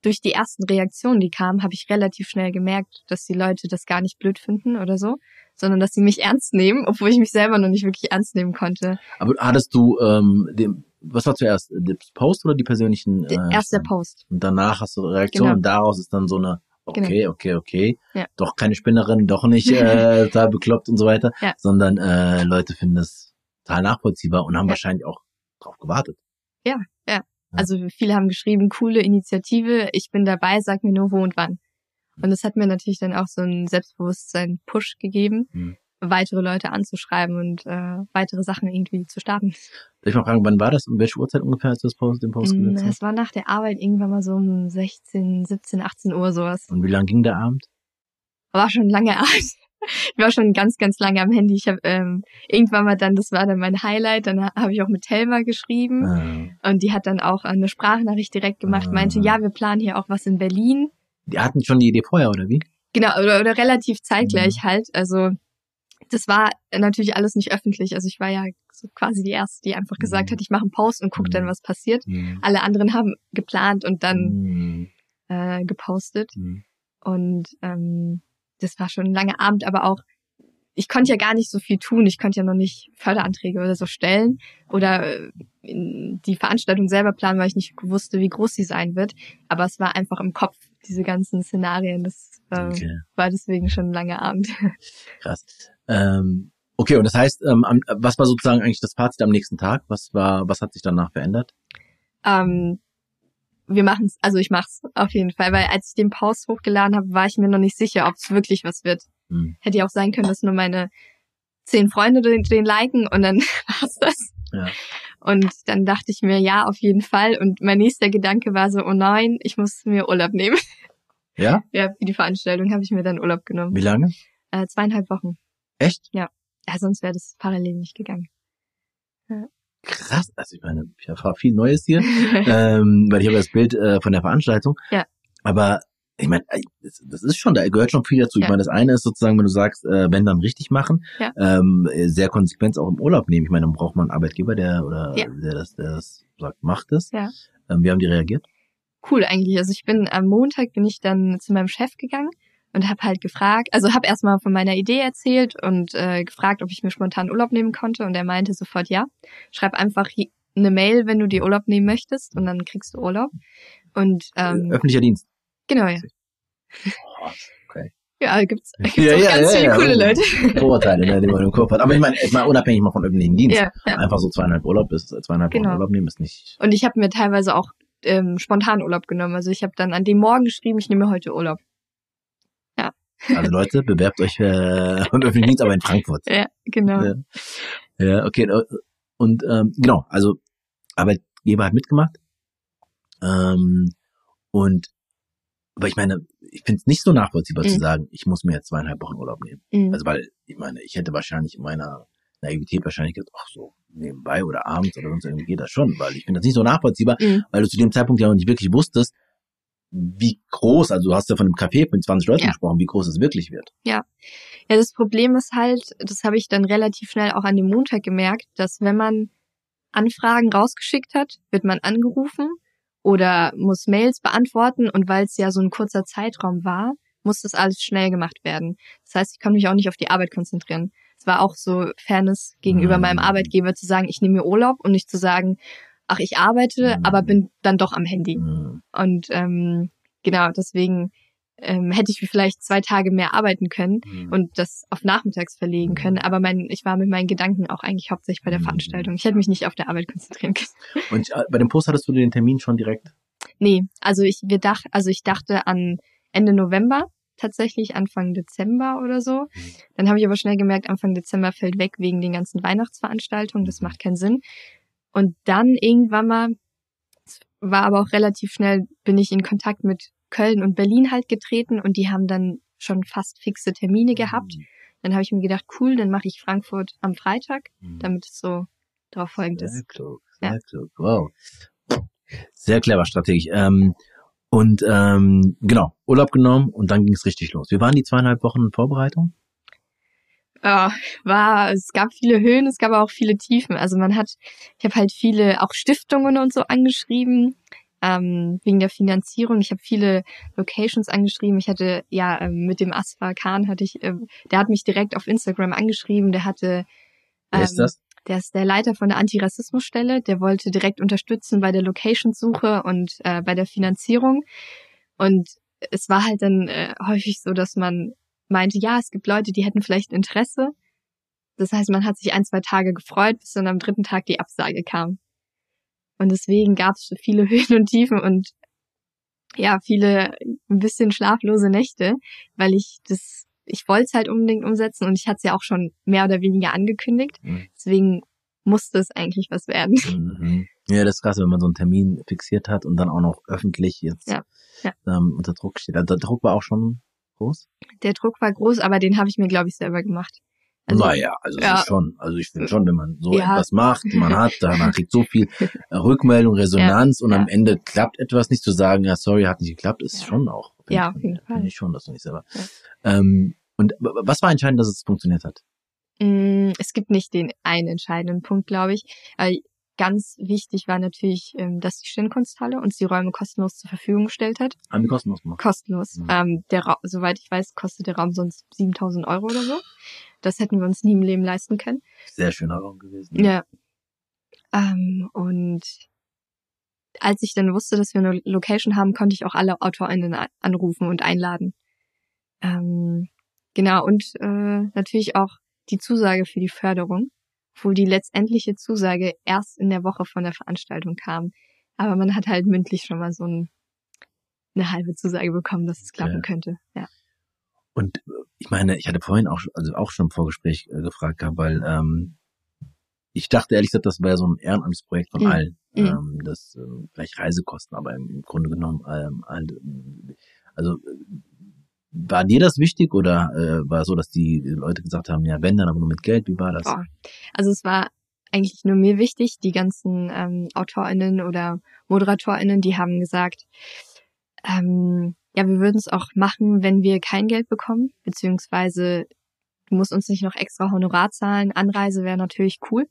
durch die ersten Reaktionen, die kamen, habe ich relativ schnell gemerkt, dass die Leute das gar nicht blöd finden oder so, sondern dass sie mich ernst nehmen, obwohl ich mich selber noch nicht wirklich ernst nehmen konnte. Aber hattest du ähm, den, was war zuerst? Der Post oder die persönlichen? Äh, Erst der Post. Und danach hast du Reaktion genau. und daraus ist dann so eine, okay, genau. okay, okay, ja. doch keine Spinnerin, doch nicht äh, total bekloppt und so weiter, ja. sondern äh, Leute finden es total nachvollziehbar und haben ja. wahrscheinlich auch drauf gewartet. Ja, ja. Also viele haben geschrieben, coole Initiative, ich bin dabei, sag mir nur wo und wann. Und das hat mir natürlich dann auch so ein Selbstbewusstsein-Push gegeben, mhm. weitere Leute anzuschreiben und äh, weitere Sachen irgendwie zu starten. Darf ich mal fragen, wann war das? Um welche Uhrzeit ungefähr, als du das Post, den Post mm, gesetzt hast? Es war nach der Arbeit irgendwann mal so um 16, 17, 18 Uhr sowas. Und wie lang ging der Abend? War schon lange Abend. Ich war schon ganz, ganz lange am Handy. Ich habe ähm, irgendwann mal dann, das war dann mein Highlight, dann habe ich auch mit Telma geschrieben ah. und die hat dann auch eine Sprachnachricht direkt gemacht, ah. meinte, ja, wir planen hier auch was in Berlin. Die hatten schon die Idee vorher, oder wie? Genau, oder, oder relativ zeitgleich mhm. halt. Also das war natürlich alles nicht öffentlich. Also ich war ja so quasi die Erste, die einfach gesagt mhm. hat, ich mache einen Post und guck mhm. dann, was passiert. Mhm. Alle anderen haben geplant und dann mhm. äh, gepostet. Und ähm, das war schon ein langer Abend, aber auch, ich konnte ja gar nicht so viel tun. Ich konnte ja noch nicht Förderanträge oder so stellen oder äh, die Veranstaltung selber planen, weil ich nicht wusste, wie groß sie sein wird. Aber es war einfach im Kopf diese ganzen Szenarien. Das äh, okay. war deswegen schon ein langer Abend. Krass. Ähm, okay, und das heißt, ähm, was war sozusagen eigentlich das Fazit am nächsten Tag? Was war, was hat sich danach verändert? Ähm, wir machen es, also ich mach's auf jeden Fall, weil als ich den Post hochgeladen habe, war ich mir noch nicht sicher, ob es wirklich was wird. Hm. Hätte ja auch sein können, dass nur meine zehn Freunde den, den liken und dann war's das. Ja. Und dann dachte ich mir, ja, auf jeden Fall. Und mein nächster Gedanke war so, oh nein, ich muss mir Urlaub nehmen. Ja? Ja, für die Veranstaltung habe ich mir dann Urlaub genommen. Wie lange? Äh, zweieinhalb Wochen. Echt? Ja. Ja, sonst wäre das parallel nicht gegangen. Ja. Krass, also ich meine, ich erfahre viel Neues hier, ähm, weil ich habe das Bild äh, von der Veranstaltung. Ja. Aber ich meine, das ist schon, da gehört schon viel dazu. Ja. Ich meine, das eine ist sozusagen, wenn du sagst, äh, wenn dann richtig machen, ja. ähm, sehr konsequent auch im Urlaub nehmen. Ich meine, dann braucht man einen Arbeitgeber, der oder ja. der das, der das sagt, macht es. Ja. Ähm, wie haben die reagiert? Cool eigentlich. Also ich bin am Montag bin ich dann zu meinem Chef gegangen und habe halt gefragt, also habe erstmal von meiner Idee erzählt und äh, gefragt, ob ich mir spontan Urlaub nehmen konnte und er meinte sofort ja. Schreib einfach eine Mail, wenn du dir Urlaub nehmen möchtest und dann kriegst du Urlaub. Und ähm, öffentlicher Dienst. Genau, ja. Oh, okay. Ja, gibt's, gibt's ja, auch ja, ganz ja, viele ja, coole Leute. Vorurteile, ne, die man im Kopf hat. Aber ich meine, mal unabhängig mal von öffentlichen Dienst. Ja. Einfach so zweieinhalb Urlaub ist, zweieinhalb genau. Wochen Urlaub nehmen ist nicht. Und ich habe mir teilweise auch ähm, spontan Urlaub genommen. Also ich habe dann an dem Morgen geschrieben, ich nehme heute Urlaub. Also Leute, bewerbt euch äh, im öffentlichen Dienst, aber in Frankfurt. Ja, genau. Ja, ja okay. Und ähm, genau, also Arbeitgeber hat mitgemacht. Ähm, und aber ich meine, ich finde es nicht so nachvollziehbar mhm. zu sagen, ich muss mir jetzt zweieinhalb Wochen Urlaub nehmen. Mhm. Also weil, ich meine, ich hätte wahrscheinlich in meiner Naivität wahrscheinlich gesagt, ach so, nebenbei oder abends oder sonst irgendwie geht das schon, weil ich finde das nicht so nachvollziehbar, mhm. weil du zu dem Zeitpunkt ja noch nicht wirklich wusstest, wie groß, also du hast ja von einem Café mit 20 Leuten ja. gesprochen, wie groß es wirklich wird. Ja. Ja, das Problem ist halt, das habe ich dann relativ schnell auch an dem Montag gemerkt, dass wenn man Anfragen rausgeschickt hat, wird man angerufen oder muss Mails beantworten und weil es ja so ein kurzer Zeitraum war, muss das alles schnell gemacht werden. Das heißt, ich konnte mich auch nicht auf die Arbeit konzentrieren. Es war auch so Fairness gegenüber mhm. meinem Arbeitgeber zu sagen, ich nehme mir Urlaub und nicht zu sagen, ach, ich arbeite, mhm. aber bin dann doch am Handy. Mhm. Und ähm, genau, deswegen ähm, hätte ich vielleicht zwei Tage mehr arbeiten können mhm. und das auf nachmittags verlegen können. Aber mein, ich war mit meinen Gedanken auch eigentlich hauptsächlich bei der. Veranstaltung. Ich hätte mich nicht auf der Arbeit konzentrieren können. Und äh, bei dem Post hattest du den Termin schon direkt? Nee, also ich, wir dach, also ich dachte an Ende November, tatsächlich Anfang Dezember oder so. Dann habe ich aber schnell gemerkt, Anfang Dezember fällt weg wegen den ganzen Weihnachtsveranstaltungen. Das macht keinen Sinn. Und dann irgendwann mal, war aber auch relativ schnell, bin ich in Kontakt mit Köln und Berlin halt getreten und die haben dann schon fast fixe Termine gehabt. Mhm. Dann habe ich mir gedacht, cool, dann mache ich Frankfurt am Freitag, mhm. damit es so drauf folgend ist. Sehr klug, sehr ja. klug. Wow. Sehr clever strategisch. Ähm, und ähm, genau, Urlaub genommen und dann ging es richtig los. Wie waren die zweieinhalb Wochen Vorbereitung? Ja, war, es gab viele Höhen, es gab auch viele Tiefen. Also man hat, ich habe halt viele auch Stiftungen und so angeschrieben ähm, wegen der Finanzierung. Ich habe viele Locations angeschrieben. Ich hatte ja ähm, mit dem Asfa Khan hatte ich, äh, der hat mich direkt auf Instagram angeschrieben. Der hatte ähm, Wer ist ähm, das? der ist der Leiter von der Antirassismusstelle, der wollte direkt unterstützen bei der Location-Suche und äh, bei der Finanzierung. Und es war halt dann äh, häufig so, dass man meinte, ja, es gibt Leute, die hätten vielleicht Interesse. Das heißt, man hat sich ein, zwei Tage gefreut, bis dann am dritten Tag die Absage kam. Und deswegen gab es viele Höhen und Tiefen und ja, viele ein bisschen schlaflose Nächte, weil ich das, ich wollte es halt unbedingt umsetzen und ich hatte es ja auch schon mehr oder weniger angekündigt. Mhm. Deswegen musste es eigentlich was werden. Mhm. Ja, das ist krass, wenn man so einen Termin fixiert hat und dann auch noch öffentlich jetzt ja, ja. Ähm, unter Druck steht. Also der Druck war auch schon groß? Der Druck war groß, aber den habe ich mir, glaube ich, selber gemacht. Also, naja, also ja. schon. Also ich finde schon, wenn man so ja. etwas macht, man hat, man kriegt so viel Rückmeldung, Resonanz ja. und am Ende klappt etwas nicht zu sagen, ja, sorry, hat nicht geklappt, ist schon auch. Ja, auf jeden Fall. Finde ich schon, dass du nicht selber. Ähm, und was war entscheidend, dass es funktioniert hat? Mm, es gibt nicht den einen entscheidenden Punkt, glaube ich. Ganz wichtig war natürlich, ähm, dass die Stirnkunsthalle uns die Räume kostenlos zur Verfügung gestellt hat. Haben die kostenlos gemacht? Kostenlos. Mhm. Ähm, der Ra soweit ich weiß, kostet der Raum sonst 7000 Euro oder so. Das hätten wir uns nie im Leben leisten können. Sehr schöner Raum gewesen. Ja. Ähm, und als ich dann wusste, dass wir eine Location haben, konnte ich auch alle AutorInnen anrufen und einladen. Ähm, genau, und äh, natürlich auch die Zusage für die Förderung obwohl die letztendliche Zusage erst in der Woche von der Veranstaltung kam. Aber man hat halt mündlich schon mal so ein, eine halbe Zusage bekommen, dass es klappen ja. könnte. Ja. Und ich meine, ich hatte vorhin auch, also auch schon im Vorgespräch äh, gefragt gehabt, weil ähm, ich dachte ehrlich gesagt, das wäre so ein ehrenamtliches Projekt von mhm. allen. Mhm. Ähm, das äh, vielleicht Reisekosten, aber im Grunde genommen ähm, also war dir das wichtig oder äh, war so, dass die Leute gesagt haben, ja, wenn dann aber nur mit Geld? Wie war das? Boah. Also es war eigentlich nur mir wichtig. Die ganzen ähm, AutorInnen oder ModeratorInnen, die haben gesagt, ähm, ja, wir würden es auch machen, wenn wir kein Geld bekommen, beziehungsweise du musst uns nicht noch extra Honorar zahlen. Anreise wäre natürlich cool.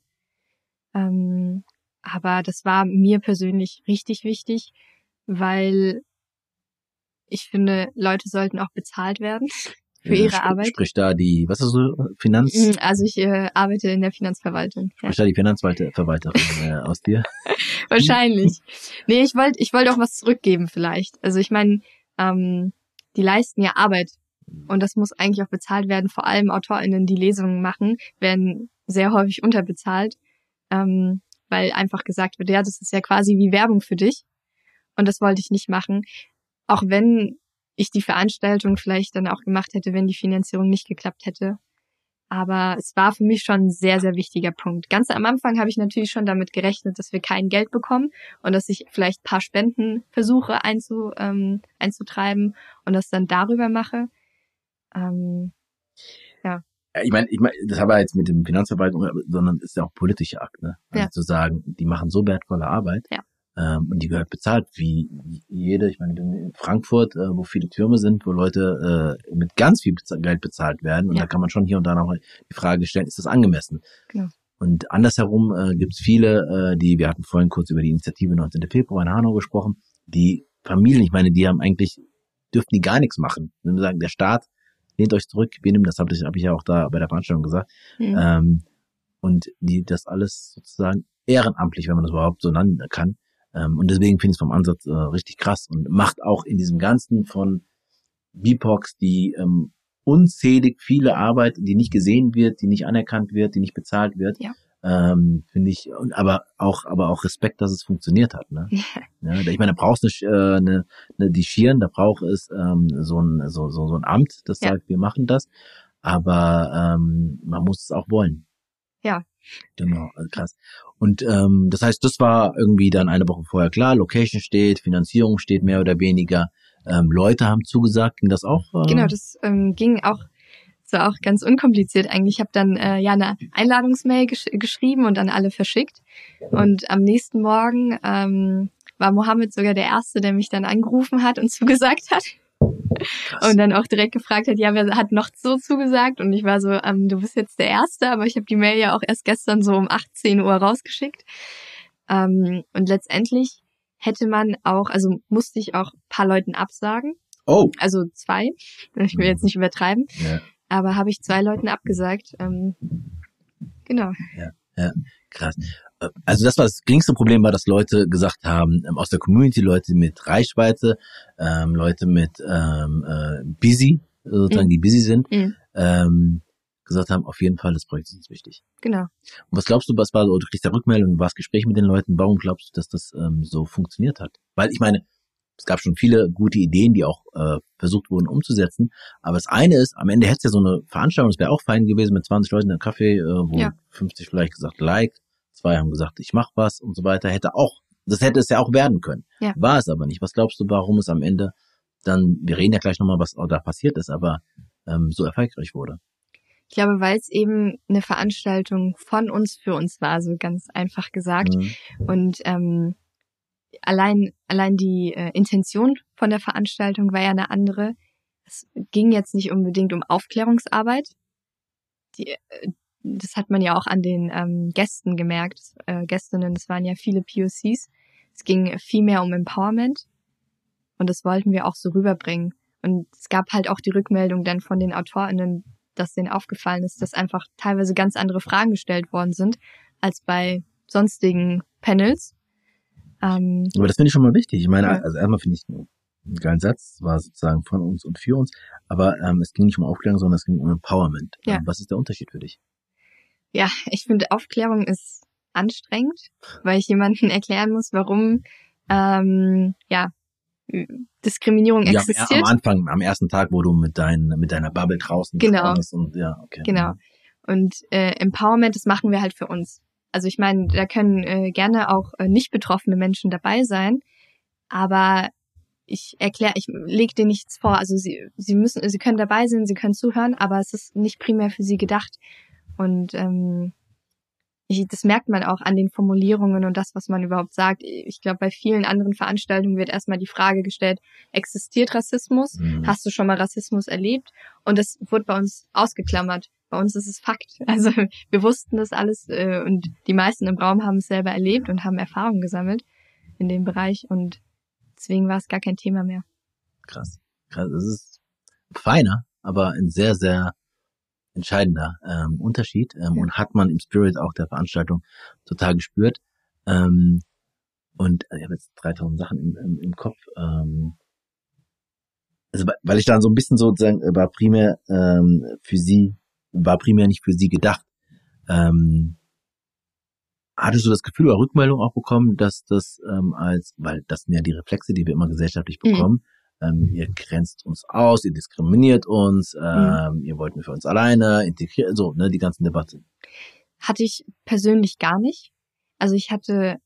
Ähm, aber das war mir persönlich richtig wichtig, weil ich finde, Leute sollten auch bezahlt werden für ja, ihre sp Arbeit. Sprich da die, was ist so, Finanz? Mm, also ich äh, arbeite in der Finanzverwaltung. Sprich ja. da die Finanzverwalterin äh, aus dir? Wahrscheinlich. Nee, ich wollte ich wollte auch was zurückgeben vielleicht. Also ich meine, ähm, die leisten ja Arbeit und das muss eigentlich auch bezahlt werden. Vor allem AutorInnen, die Lesungen machen, werden sehr häufig unterbezahlt, ähm, weil einfach gesagt wird, ja, das ist ja quasi wie Werbung für dich. Und das wollte ich nicht machen. Auch wenn ich die Veranstaltung vielleicht dann auch gemacht hätte, wenn die Finanzierung nicht geklappt hätte. Aber es war für mich schon ein sehr, sehr wichtiger Punkt. Ganz am Anfang habe ich natürlich schon damit gerechnet, dass wir kein Geld bekommen und dass ich vielleicht ein paar Spendenversuche einzu, ähm, einzutreiben und das dann darüber mache. Ähm, ja. Ich meine, ich meine, das habe ich jetzt mit dem Finanzverwaltung, sondern es ist ja auch politischer Akt, ne? Also ja. zu sagen, die machen so wertvolle Arbeit. Ja ähm, und die gehört bezahlt, wie jede, ich meine, in Frankfurt, äh, wo viele Türme sind, wo Leute äh, mit ganz viel Geld bezahlt werden. Und ja. da kann man schon hier und da noch die Frage stellen, ist das angemessen? Genau. Und andersherum äh, gibt es viele, äh, die, wir hatten vorhin kurz über die Initiative 19. Februar in Hanau gesprochen, die Familien, ich meine, die haben eigentlich, dürften die gar nichts machen. Wenn wir sagen, der Staat lehnt euch zurück, wir nehmen das, habe ich, hab ich ja auch da bei der Veranstaltung gesagt. Mhm. Ähm, und die das alles sozusagen ehrenamtlich, wenn man das überhaupt so nennen kann, ähm, und deswegen finde ich es vom Ansatz äh, richtig krass und macht auch in diesem Ganzen von BIPOX die ähm, unzählig viele Arbeit, die nicht gesehen wird, die nicht anerkannt wird, die nicht bezahlt wird. Ja. Ähm, finde ich, und aber auch, aber auch Respekt, dass es funktioniert hat. Ne? ja, ich meine, da brauchst du eine, eine, eine die Schieren, da braucht es ähm, so, ein, so, so, so ein Amt, das ja. sagt, wir machen das. Aber ähm, man muss es auch wollen. Ja. Genau, also krass. Und ähm, das heißt, das war irgendwie dann eine Woche vorher klar, Location steht, Finanzierung steht mehr oder weniger. Ähm, Leute haben zugesagt, ging das auch? Äh? Genau, das ähm, ging auch so auch ganz unkompliziert eigentlich. Ich habe dann äh, ja eine Einladungsmail gesch geschrieben und dann alle verschickt. Und am nächsten Morgen ähm, war Mohammed sogar der Erste, der mich dann angerufen hat und zugesagt hat. Und dann auch direkt gefragt hat, ja, wer hat noch so zugesagt? Und ich war so, ähm, du bist jetzt der Erste, aber ich habe die Mail ja auch erst gestern so um 18 Uhr rausgeschickt. Ähm, und letztendlich hätte man auch, also musste ich auch paar Leuten absagen. Oh. Also zwei. Ich will jetzt nicht übertreiben. Ja. Aber habe ich zwei Leuten abgesagt. Ähm, genau. Ja. Ja, krass. Also das war das geringste Problem war, dass Leute gesagt haben, ähm, aus der Community, Leute mit Reichweite, ähm, Leute mit ähm, äh, busy, sozusagen, mhm. die busy sind, mhm. ähm, gesagt haben, auf jeden Fall, das Projekt ist uns wichtig. Genau. Und was glaubst du, was war so, du kriegst ja Rückmeldung, du warst Gespräch mit den Leuten, warum glaubst du, dass das ähm, so funktioniert hat? Weil ich meine, es gab schon viele gute Ideen, die auch äh, versucht wurden umzusetzen. Aber das eine ist, am Ende hätte es ja so eine Veranstaltung, es wäre auch fein gewesen mit 20 Leuten in einem Kaffee, äh, wo ja. 50 vielleicht gesagt like, zwei haben gesagt, ich mach was und so weiter. Hätte auch, das hätte es ja auch werden können. Ja. War es aber nicht. Was glaubst du, warum es am Ende dann, wir reden ja gleich nochmal, was da passiert ist, aber ähm, so erfolgreich wurde? Ich glaube, weil es eben eine Veranstaltung von uns für uns war, so ganz einfach gesagt. Mhm. Und ähm, allein, allein die äh, Intention von der Veranstaltung war ja eine andere. Es ging jetzt nicht unbedingt um Aufklärungsarbeit. Die, äh, das hat man ja auch an den ähm, Gästen gemerkt, äh, Gästinnen, es waren ja viele POCs. Es ging viel mehr um Empowerment und das wollten wir auch so rüberbringen. Und es gab halt auch die Rückmeldung dann von den AutorInnen, dass denen aufgefallen ist, dass einfach teilweise ganz andere Fragen gestellt worden sind als bei sonstigen Panels. Ähm, Aber das finde ich schon mal wichtig. Ich meine, ja. also erstmal finde ich einen geilen Satz, war sozusagen von uns und für uns, aber ähm, es ging nicht um Aufklärung, sondern es ging um Empowerment. Ja. Ähm, was ist der Unterschied für dich? Ja, ich finde Aufklärung ist anstrengend, weil ich jemanden erklären muss, warum ähm, ja Diskriminierung ja, existiert. Am Anfang, am ersten Tag, wo du mit, dein, mit deiner Bubble draußen genau. und ja, okay. Genau. Und äh, Empowerment, das machen wir halt für uns. Also ich meine, da können äh, gerne auch äh, nicht betroffene Menschen dabei sein, aber ich erkläre, ich lege dir nichts vor. Also sie, sie müssen, sie können dabei sein, sie können zuhören, aber es ist nicht primär für sie gedacht. Und ähm, ich, das merkt man auch an den Formulierungen und das, was man überhaupt sagt. Ich glaube, bei vielen anderen Veranstaltungen wird erstmal die Frage gestellt, existiert Rassismus? Mhm. Hast du schon mal Rassismus erlebt? Und das wurde bei uns ausgeklammert. Bei uns ist es Fakt. Also wir wussten das alles äh, und die meisten im Raum haben es selber erlebt und haben Erfahrungen gesammelt in dem Bereich und deswegen war es gar kein Thema mehr. Krass. Krass. Es ist feiner, aber ein sehr, sehr entscheidender ähm, Unterschied ähm, und hat man im Spirit auch der Veranstaltung total gespürt. Ähm, und äh, ich habe jetzt 3000 Sachen im, im, im Kopf. Ähm, also weil ich dann so ein bisschen sozusagen äh, war primär ähm, für sie war primär nicht für sie gedacht. Ähm, hattest du das Gefühl oder Rückmeldung auch bekommen, dass das ähm, als, weil das sind ja die Reflexe, die wir immer gesellschaftlich mhm. bekommen. Ähm, ihr grenzt uns aus, ihr diskriminiert uns, ähm, mhm. ihr wollt nur für uns alleine, integrieren, so, ne, die ganzen Debatten. Hatte ich persönlich gar nicht. Also ich hatte,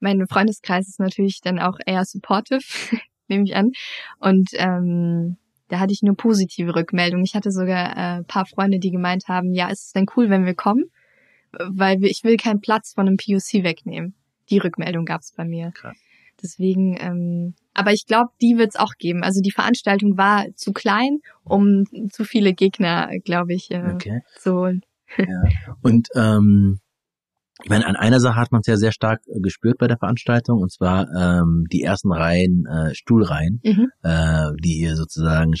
mein Freundeskreis ist natürlich dann auch eher supportive, nehme ich an. Und ähm, da hatte ich nur positive Rückmeldungen. Ich hatte sogar äh, paar Freunde, die gemeint haben, ja, ist es denn cool, wenn wir kommen? Weil wir, ich will keinen Platz von einem POC wegnehmen. Die Rückmeldung gab es bei mir. Krass. Deswegen, ähm, aber ich glaube, die wird es auch geben. Also die Veranstaltung war zu klein, um zu viele Gegner, glaube ich, äh, okay. zu holen. Ja. Und ähm, ich meine, an einer Sache hat man es ja sehr stark äh, gespürt bei der Veranstaltung, und zwar ähm, die ersten Reihen, äh, Stuhlreihen, mhm. äh, die hier sozusagen,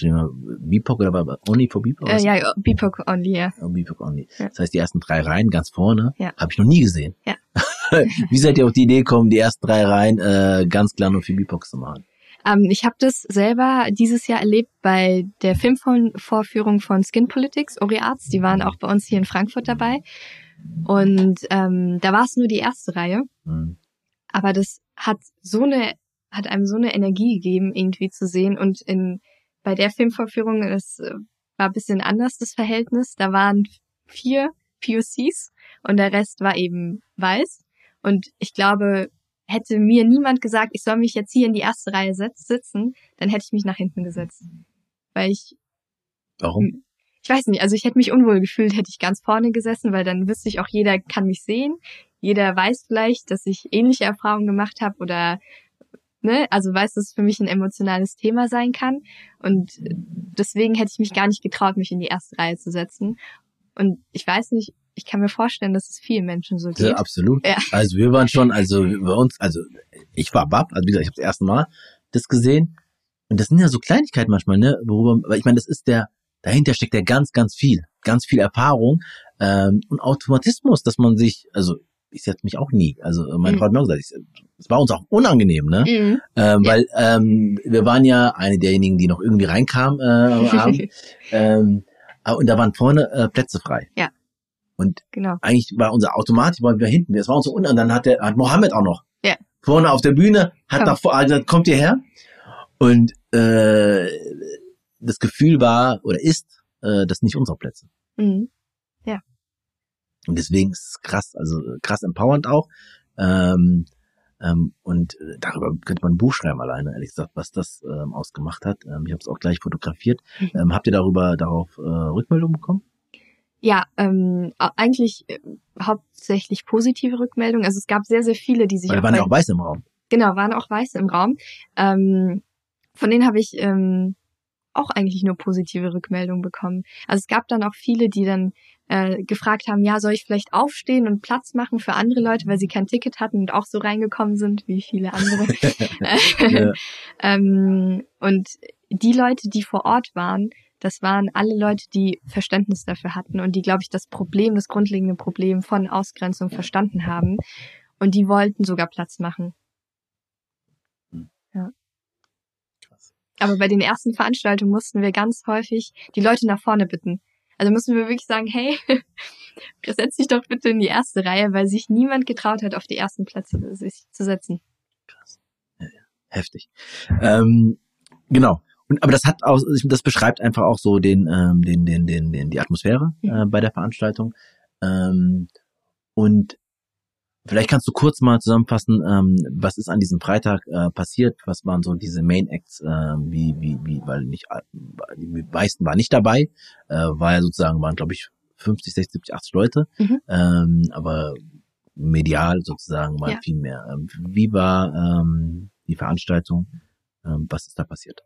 BIPOC oder war Only for BIPOC? Äh, ja, BIPOC Only, ja. Oh, BIPOC Only. Ja. Das heißt, die ersten drei Reihen ganz vorne ja. habe ich noch nie gesehen. Ja. Wie seid ihr auf die Idee gekommen, die ersten drei Reihen äh, ganz klar nur für BIPOC zu machen? Ähm, ich habe das selber dieses Jahr erlebt bei der Filmvorführung von Skin Politics, Ori Arts. Die waren auch bei uns hier in Frankfurt dabei. Und ähm, da war es nur die erste Reihe. Mhm. Aber das hat so eine, hat einem so eine Energie gegeben, irgendwie zu sehen. Und in bei der Filmvorführung, das äh, war ein bisschen anders, das Verhältnis. Da waren vier POCs und der Rest war eben weiß. Und ich glaube, hätte mir niemand gesagt, ich soll mich jetzt hier in die erste Reihe sitzen, dann hätte ich mich nach hinten gesetzt. Weil ich. Warum? ich weiß nicht, also ich hätte mich unwohl gefühlt, hätte ich ganz vorne gesessen, weil dann wüsste ich auch, jeder kann mich sehen. Jeder weiß vielleicht, dass ich ähnliche Erfahrungen gemacht habe oder ne, also weiß, dass es für mich ein emotionales Thema sein kann. Und deswegen hätte ich mich gar nicht getraut, mich in die erste Reihe zu setzen. Und ich weiß nicht, ich kann mir vorstellen, dass es vielen Menschen so geht. Ja, absolut. Ja. Also wir waren schon, also bei uns, also ich war Bab, also wie gesagt, ich habe das erste Mal das gesehen. Und das sind ja so Kleinigkeiten manchmal, ne, worüber, weil ich meine, das ist der dahinter steckt ja ganz, ganz viel, ganz viel Erfahrung. Ähm, und Automatismus, dass man sich, also ich setze mich auch nie. Also äh, mein Mhm. Freund hat mir auch gesagt, es war uns auch unangenehm, ne? Mhm. Ähm, Weil ähm, wir waren ja eine derjenigen, die noch irgendwie reinkamen äh, am Abend. ähm, ah, und da waren vorne äh, Plätze frei. Ja. Und genau. eigentlich war unser Automat, waren wir hinten. Das war uns so unten. Und dann hat der hat Mohammed auch noch. Ja. Vorne auf der Bühne hat Komm. davor hat gesagt, kommt ihr her? Und äh, das Gefühl war oder ist, äh, das nicht unsere Plätze. Mhm. Und deswegen ist es krass, also krass empowernd auch. Ähm, ähm, und äh, darüber könnte man ein Buch schreiben alleine, ehrlich gesagt, was das ähm, ausgemacht hat. Ähm, ich habe es auch gleich fotografiert. Mhm. Ähm, habt ihr darüber darauf äh, Rückmeldung bekommen? Ja, ähm, eigentlich äh, hauptsächlich positive Rückmeldungen. Also es gab sehr, sehr viele, die sich Weil waren ja auch Weiße im Raum. Genau, waren auch Weiße im Raum. Ähm, von denen habe ich ähm, auch eigentlich nur positive Rückmeldungen bekommen. Also es gab dann auch viele, die dann äh, gefragt haben, ja, soll ich vielleicht aufstehen und Platz machen für andere Leute, weil sie kein Ticket hatten und auch so reingekommen sind wie viele andere. Ähm, und die Leute, die vor Ort waren, das waren alle Leute, die Verständnis dafür hatten und die, glaube ich, das Problem, das grundlegende Problem von Ausgrenzung verstanden haben. Und die wollten sogar Platz machen. Krass. Aber bei den ersten Veranstaltungen mussten wir ganz häufig die Leute nach vorne bitten. Also mussten wir wirklich sagen, hey, setz dich doch bitte in die erste Reihe, weil sich niemand getraut hat, auf die ersten Plätze sich zu setzen. Krass. Ja, ja. Heftig. Ähm, genau. Und, aber das hat auch, das beschreibt einfach auch so den, ähm, den, den, den, den die Atmosphäre äh, bei der Veranstaltung. Ähm, und vielleicht kannst du kurz mal zusammenfassen, ähm, was ist an diesem Freitag äh, passiert? Was waren so diese Main Acts? Äh, wie, wie, wie, weil nicht, äh, die meisten waren nicht dabei, äh, ja sozusagen waren glaube ich 50, 60, 70, 80 Leute, Mhm. ähm, aber medial sozusagen mal Ja. viel mehr. Ähm, wie war ähm, die Veranstaltung? Ähm, was ist da passiert?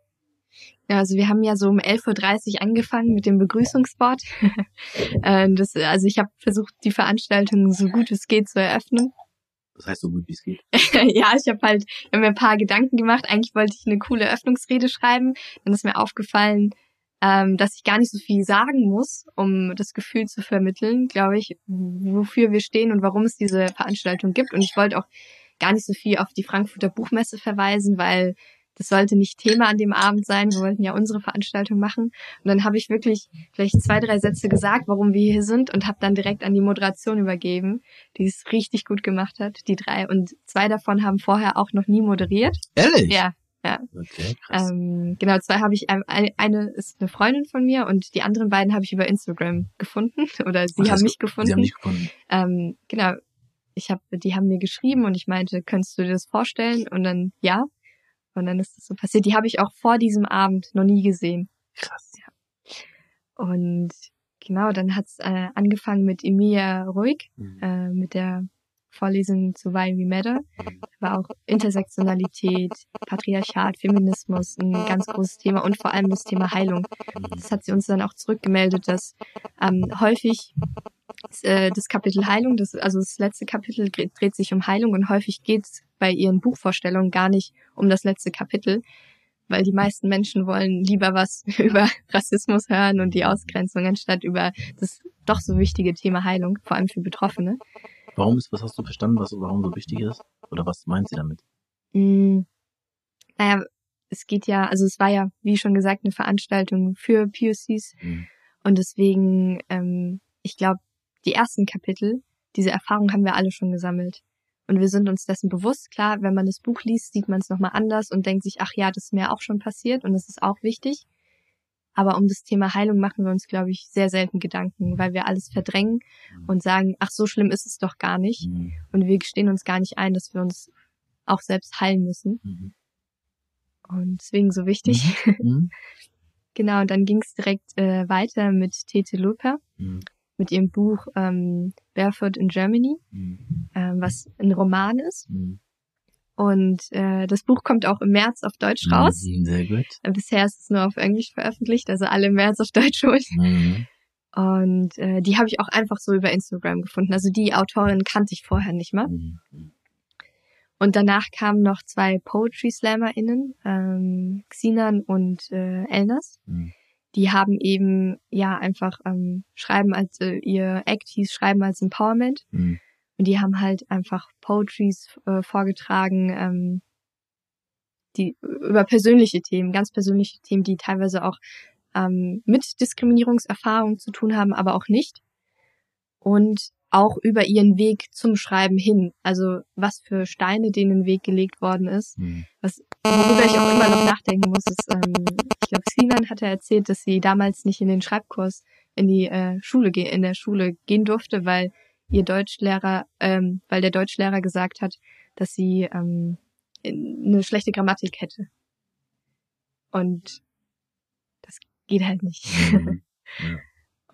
Ja, also wir haben ja so um 11.30 Uhr angefangen mit dem Begrüßungswort. Äh, das, also ich habe versucht, die Veranstaltung so gut es geht zu eröffnen. Das heißt so gut wie es geht. ja, ich habe halt ich hab mir ein paar Gedanken gemacht. Eigentlich wollte ich eine coole Eröffnungsrede schreiben. Dann ist mir aufgefallen, ähm, dass ich gar nicht so viel sagen muss, um das Gefühl zu vermitteln, glaube ich, wofür wir stehen und warum es diese Veranstaltung gibt. Und ich wollte auch gar nicht so viel auf die Frankfurter Buchmesse verweisen, weil das sollte nicht Thema an dem Abend sein. Wir wollten ja unsere Veranstaltung machen. Und dann habe ich wirklich vielleicht zwei, drei Sätze gesagt, warum wir hier sind und habe dann direkt an die Moderation übergeben, die es richtig gut gemacht hat, die drei. Und zwei davon haben vorher auch noch nie moderiert. Ehrlich? Ja, Okay, krass. ähm, genau, zwei habe ich, eine, eine ist eine Freundin von mir und die anderen beiden habe ich über Instagram gefunden oder sie das haben mich gefunden. Sie haben dich gefunden. ähm, genau, ich habe, die haben mir geschrieben und ich meinte, könntest du dir das vorstellen? Und dann ja. Und dann ist das so passiert. Die habe ich auch vor diesem Abend noch nie gesehen. Krass. Und genau, dann hat's äh, angefangen mit Emilia Ruhig, Mhm. äh, mit der Vorlesung zu Why We Matter. War auch Intersektionalität, Patriarchat, Feminismus ein ganz großes Thema und vor allem das Thema Heilung. Das hat sie uns dann auch zurückgemeldet, dass ähm, häufig äh, das Kapitel Heilung, das, also das letzte Kapitel dreht sich um Heilung und häufig geht es bei ihren Buchvorstellungen gar nicht um das letzte Kapitel, weil die meisten Menschen wollen lieber was über Rassismus hören und die Ausgrenzung, anstatt über das doch so wichtige Thema Heilung, vor allem für Betroffene. Warum ist, was hast du verstanden, was warum so wichtig ist? Oder was meint sie damit? Mm, naja, es geht ja, also es war ja, wie schon gesagt, eine Veranstaltung für POCs Mhm. und deswegen, ähm, ich glaube, die ersten Kapitel, diese Erfahrung haben wir alle schon gesammelt. Und wir sind uns dessen bewusst. Klar, wenn man das Buch liest, sieht man es nochmal anders und denkt sich, ach ja, das ist mir auch schon passiert und das ist auch wichtig. Aber um das Thema Heilung machen wir uns, glaube ich, sehr selten Gedanken, weil wir alles verdrängen und sagen, ach, so schlimm ist es doch gar nicht. Mhm. Und wir gestehen uns gar nicht ein, dass wir uns auch selbst heilen müssen. Mhm. Und deswegen so wichtig. Mhm. Genau, und dann ging es direkt äh, weiter mit Tete Luper, Mhm. mit ihrem Buch ähm, Barefoot in Germany, Mhm. ähm, was ein Roman ist. Und äh, das Buch kommt auch im März auf Deutsch raus. Mhm. Sehr gut. Äh, Bisher ist es nur auf Englisch veröffentlicht, also alle im März auf Deutsch holen. Mhm. Und äh, die habe ich auch einfach so über Instagram gefunden. Also die Autorin kannte ich vorher nicht mal. Mhm. Und danach kamen noch zwei Poetry SlammerInnen, ähm, Xinan und äh, Elnas. Mhm. die haben eben ja einfach ähm, Schreiben als äh, ihr Act hieß Schreiben als Empowerment. Mhm. Und die haben halt einfach Poetries äh, vorgetragen, ähm, die über persönliche Themen, ganz persönliche Themen, die teilweise auch ähm, mit Diskriminierungserfahrung zu tun haben, aber auch nicht. Und auch über ihren Weg zum Schreiben hin. Also was für Steine denen Weg gelegt worden ist. Mhm. Was, worüber ich auch immer noch nachdenken muss, ist, ähm, ich glaube, Sinan hatte erzählt, dass sie damals nicht in den Schreibkurs in die äh, Schule in der Schule gehen durfte, weil ihr Deutschlehrer, ähm, weil der Deutschlehrer gesagt hat, dass sie ähm, eine schlechte Grammatik hätte. Und das geht halt nicht. Mhm. Ja.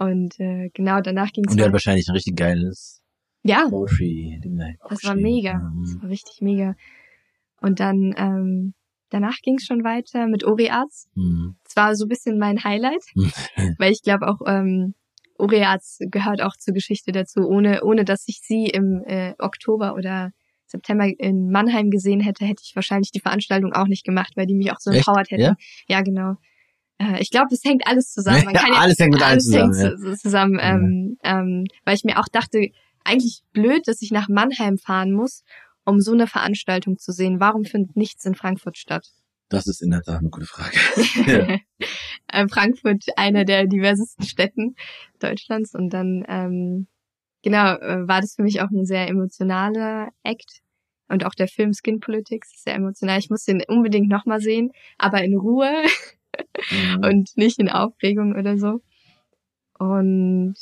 Und äh, genau danach ging es. Und der hat wahrscheinlich ein richtig geiles Ja, Poetry-Ding da das war mega. Das Mhm. war richtig mega. Und dann ähm, danach ging es schon weiter mit Ori Arts. Mhm. Es war so ein bisschen mein Highlight, weil ich glaube auch ähm, Arts gehört auch zur Geschichte dazu. Ohne ohne dass ich sie im äh, Oktober oder September in Mannheim gesehen hätte, hätte ich wahrscheinlich die Veranstaltung auch nicht gemacht, weil die mich auch so Echt? empowert hätten. Ja? Ja, genau. Äh, ich glaube, es hängt alles zusammen. Man Ja, ja, alles hängt mit allem zusammen, hängt zu- zusammen Ja. ähm, ähm, weil ich mir auch dachte, eigentlich blöd, dass ich nach Mannheim fahren muss, um so eine Veranstaltung zu sehen. Warum findet nichts in Frankfurt statt? Das ist in der Tat eine gute Frage. Äh, Frankfurt, einer der diversesten Städten Deutschlands. Und dann, ähm, genau, äh, war das für mich auch ein sehr emotionaler Act. Und auch der Film Skin Politics ist sehr emotional. Ich muss den unbedingt nochmal sehen, aber in Ruhe Mhm. und nicht in Aufregung oder so. Und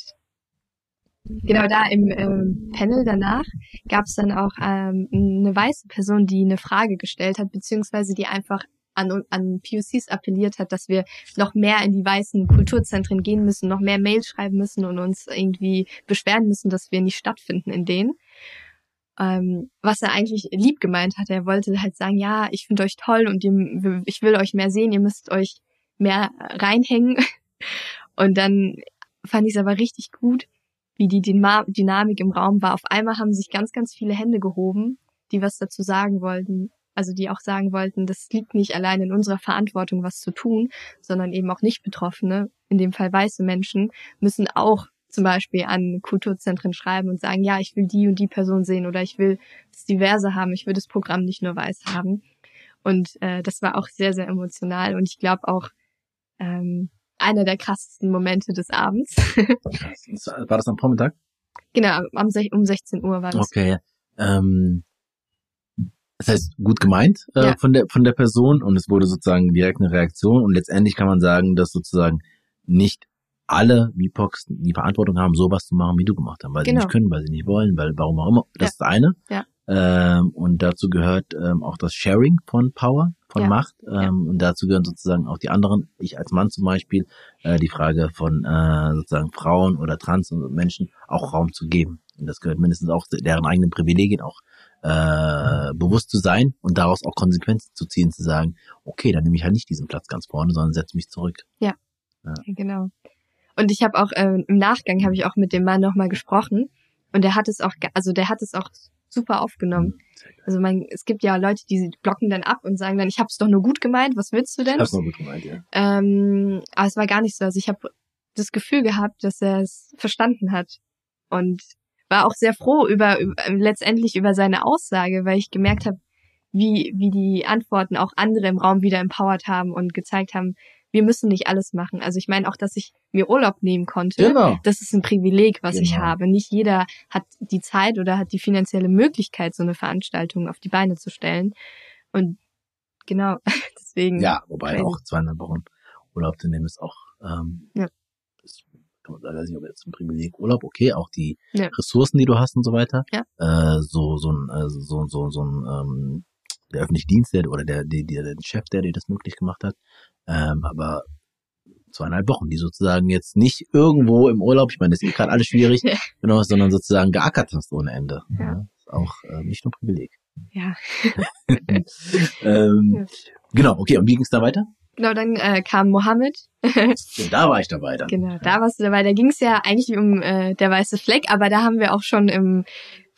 genau da im ähm, Panel danach gab es dann auch ähm, eine weiße Person, die eine Frage gestellt hat, beziehungsweise die einfach an, an POCs appelliert hat, dass wir noch mehr in die weißen Kulturzentren gehen müssen, noch mehr Mails schreiben müssen und uns irgendwie beschweren müssen, dass wir nicht stattfinden in denen. Ähm, was er eigentlich lieb gemeint hat. Er wollte halt sagen, ja, ich finde euch toll und ihr, ich will euch mehr sehen, ihr müsst euch mehr reinhängen. Und dann fand ich es aber richtig gut, wie die Dyma Dynamik im Raum war. Auf einmal haben sich ganz, ganz viele Hände gehoben, die was dazu sagen wollten. Also die auch sagen wollten, das liegt nicht allein in unserer Verantwortung, was zu tun, sondern eben auch nicht Betroffene, in dem Fall weiße Menschen, müssen auch zum Beispiel an Kulturzentren schreiben und sagen, ja, ich will die und die Person sehen oder ich will das Diverse haben, ich will das Programm nicht nur weiß haben. Und äh, das war auch sehr, sehr emotional und ich glaube auch ähm, einer der krassesten Momente des Abends. Krass. War das am Vormittag? genau, um 16 Uhr war das. Okay. Ähm, das heißt, gut gemeint äh, Ja. von der von der Person und es wurde sozusagen direkt eine Reaktion und letztendlich kann man sagen, dass sozusagen nicht alle VPOCs die Verantwortung haben, sowas zu machen, wie du gemacht hast, weil sie Genau. nicht können, weil sie nicht wollen, weil warum auch immer. Das Ja. ist das eine. Ja. Ähm, und dazu gehört ähm, auch das Sharing von Power, von Ja. Macht. Ähm. Und dazu gehören sozusagen auch die anderen, ich als Mann zum Beispiel, äh, die Frage von äh, sozusagen Frauen oder Trans und Menschen auch Raum zu geben. Und das gehört mindestens auch deren eigenen Privilegien auch äh, bewusst zu sein und daraus auch Konsequenzen zu ziehen, zu sagen, okay, dann nehme ich halt nicht diesen Platz ganz vorne, sondern setze mich zurück. Ja, genau. Und ich habe auch äh, im Nachgang habe ich auch mit dem Mann nochmal gesprochen und der hat es auch, also der hat es auch super aufgenommen. Also man, es gibt ja Leute, die blocken dann ab und sagen dann, ich habe es doch nur gut gemeint, was willst du denn? Ich hab's noch gut gemeint, ja. Ähm, aber es war gar nicht so. Also ich habe das Gefühl gehabt, dass er es verstanden hat und war auch sehr froh über, über letztendlich über seine Aussage, weil ich gemerkt habe, wie wie die Antworten auch andere im Raum wieder empowert haben und gezeigt haben, wir müssen nicht alles machen. Also ich meine auch, dass ich mir Urlaub nehmen konnte. Genau. Das ist ein Privileg, was ich Genau. habe. Nicht jeder hat die Zeit oder hat die finanzielle Möglichkeit, so eine Veranstaltung auf die Beine zu stellen. Und genau, deswegen. Ja, wobei auch zweieinhalb Wochen Urlaub zu nehmen ist auch, ähm, Ja. Sagen, weiß nicht, ob jetzt ein Privileg Urlaub, okay, auch die Ja. Ressourcen, die du hast und so weiter. Ja. Äh, so, so ein, äh, so, so, so ein, ähm, der öffentliche Dienst, der, oder der, der, der, der Chef, der dir das möglich gemacht hat. Ähm, aber zweieinhalb Wochen, die sozusagen jetzt nicht irgendwo im Urlaub, ich meine, das ist eh gerade alles schwierig, Ja. genau, sondern sozusagen geackert hast ohne Ende. Ja. ist auch äh, nicht nur Privileg. Ja. ähm, Ja. Genau, okay, und wie ging es da weiter? Genau, dann äh, kam Mohammed. Ja, da war ich dabei dann. Genau, da warst du dabei. Da ging es ja eigentlich um äh, der weiße Fleck, aber da haben wir auch schon im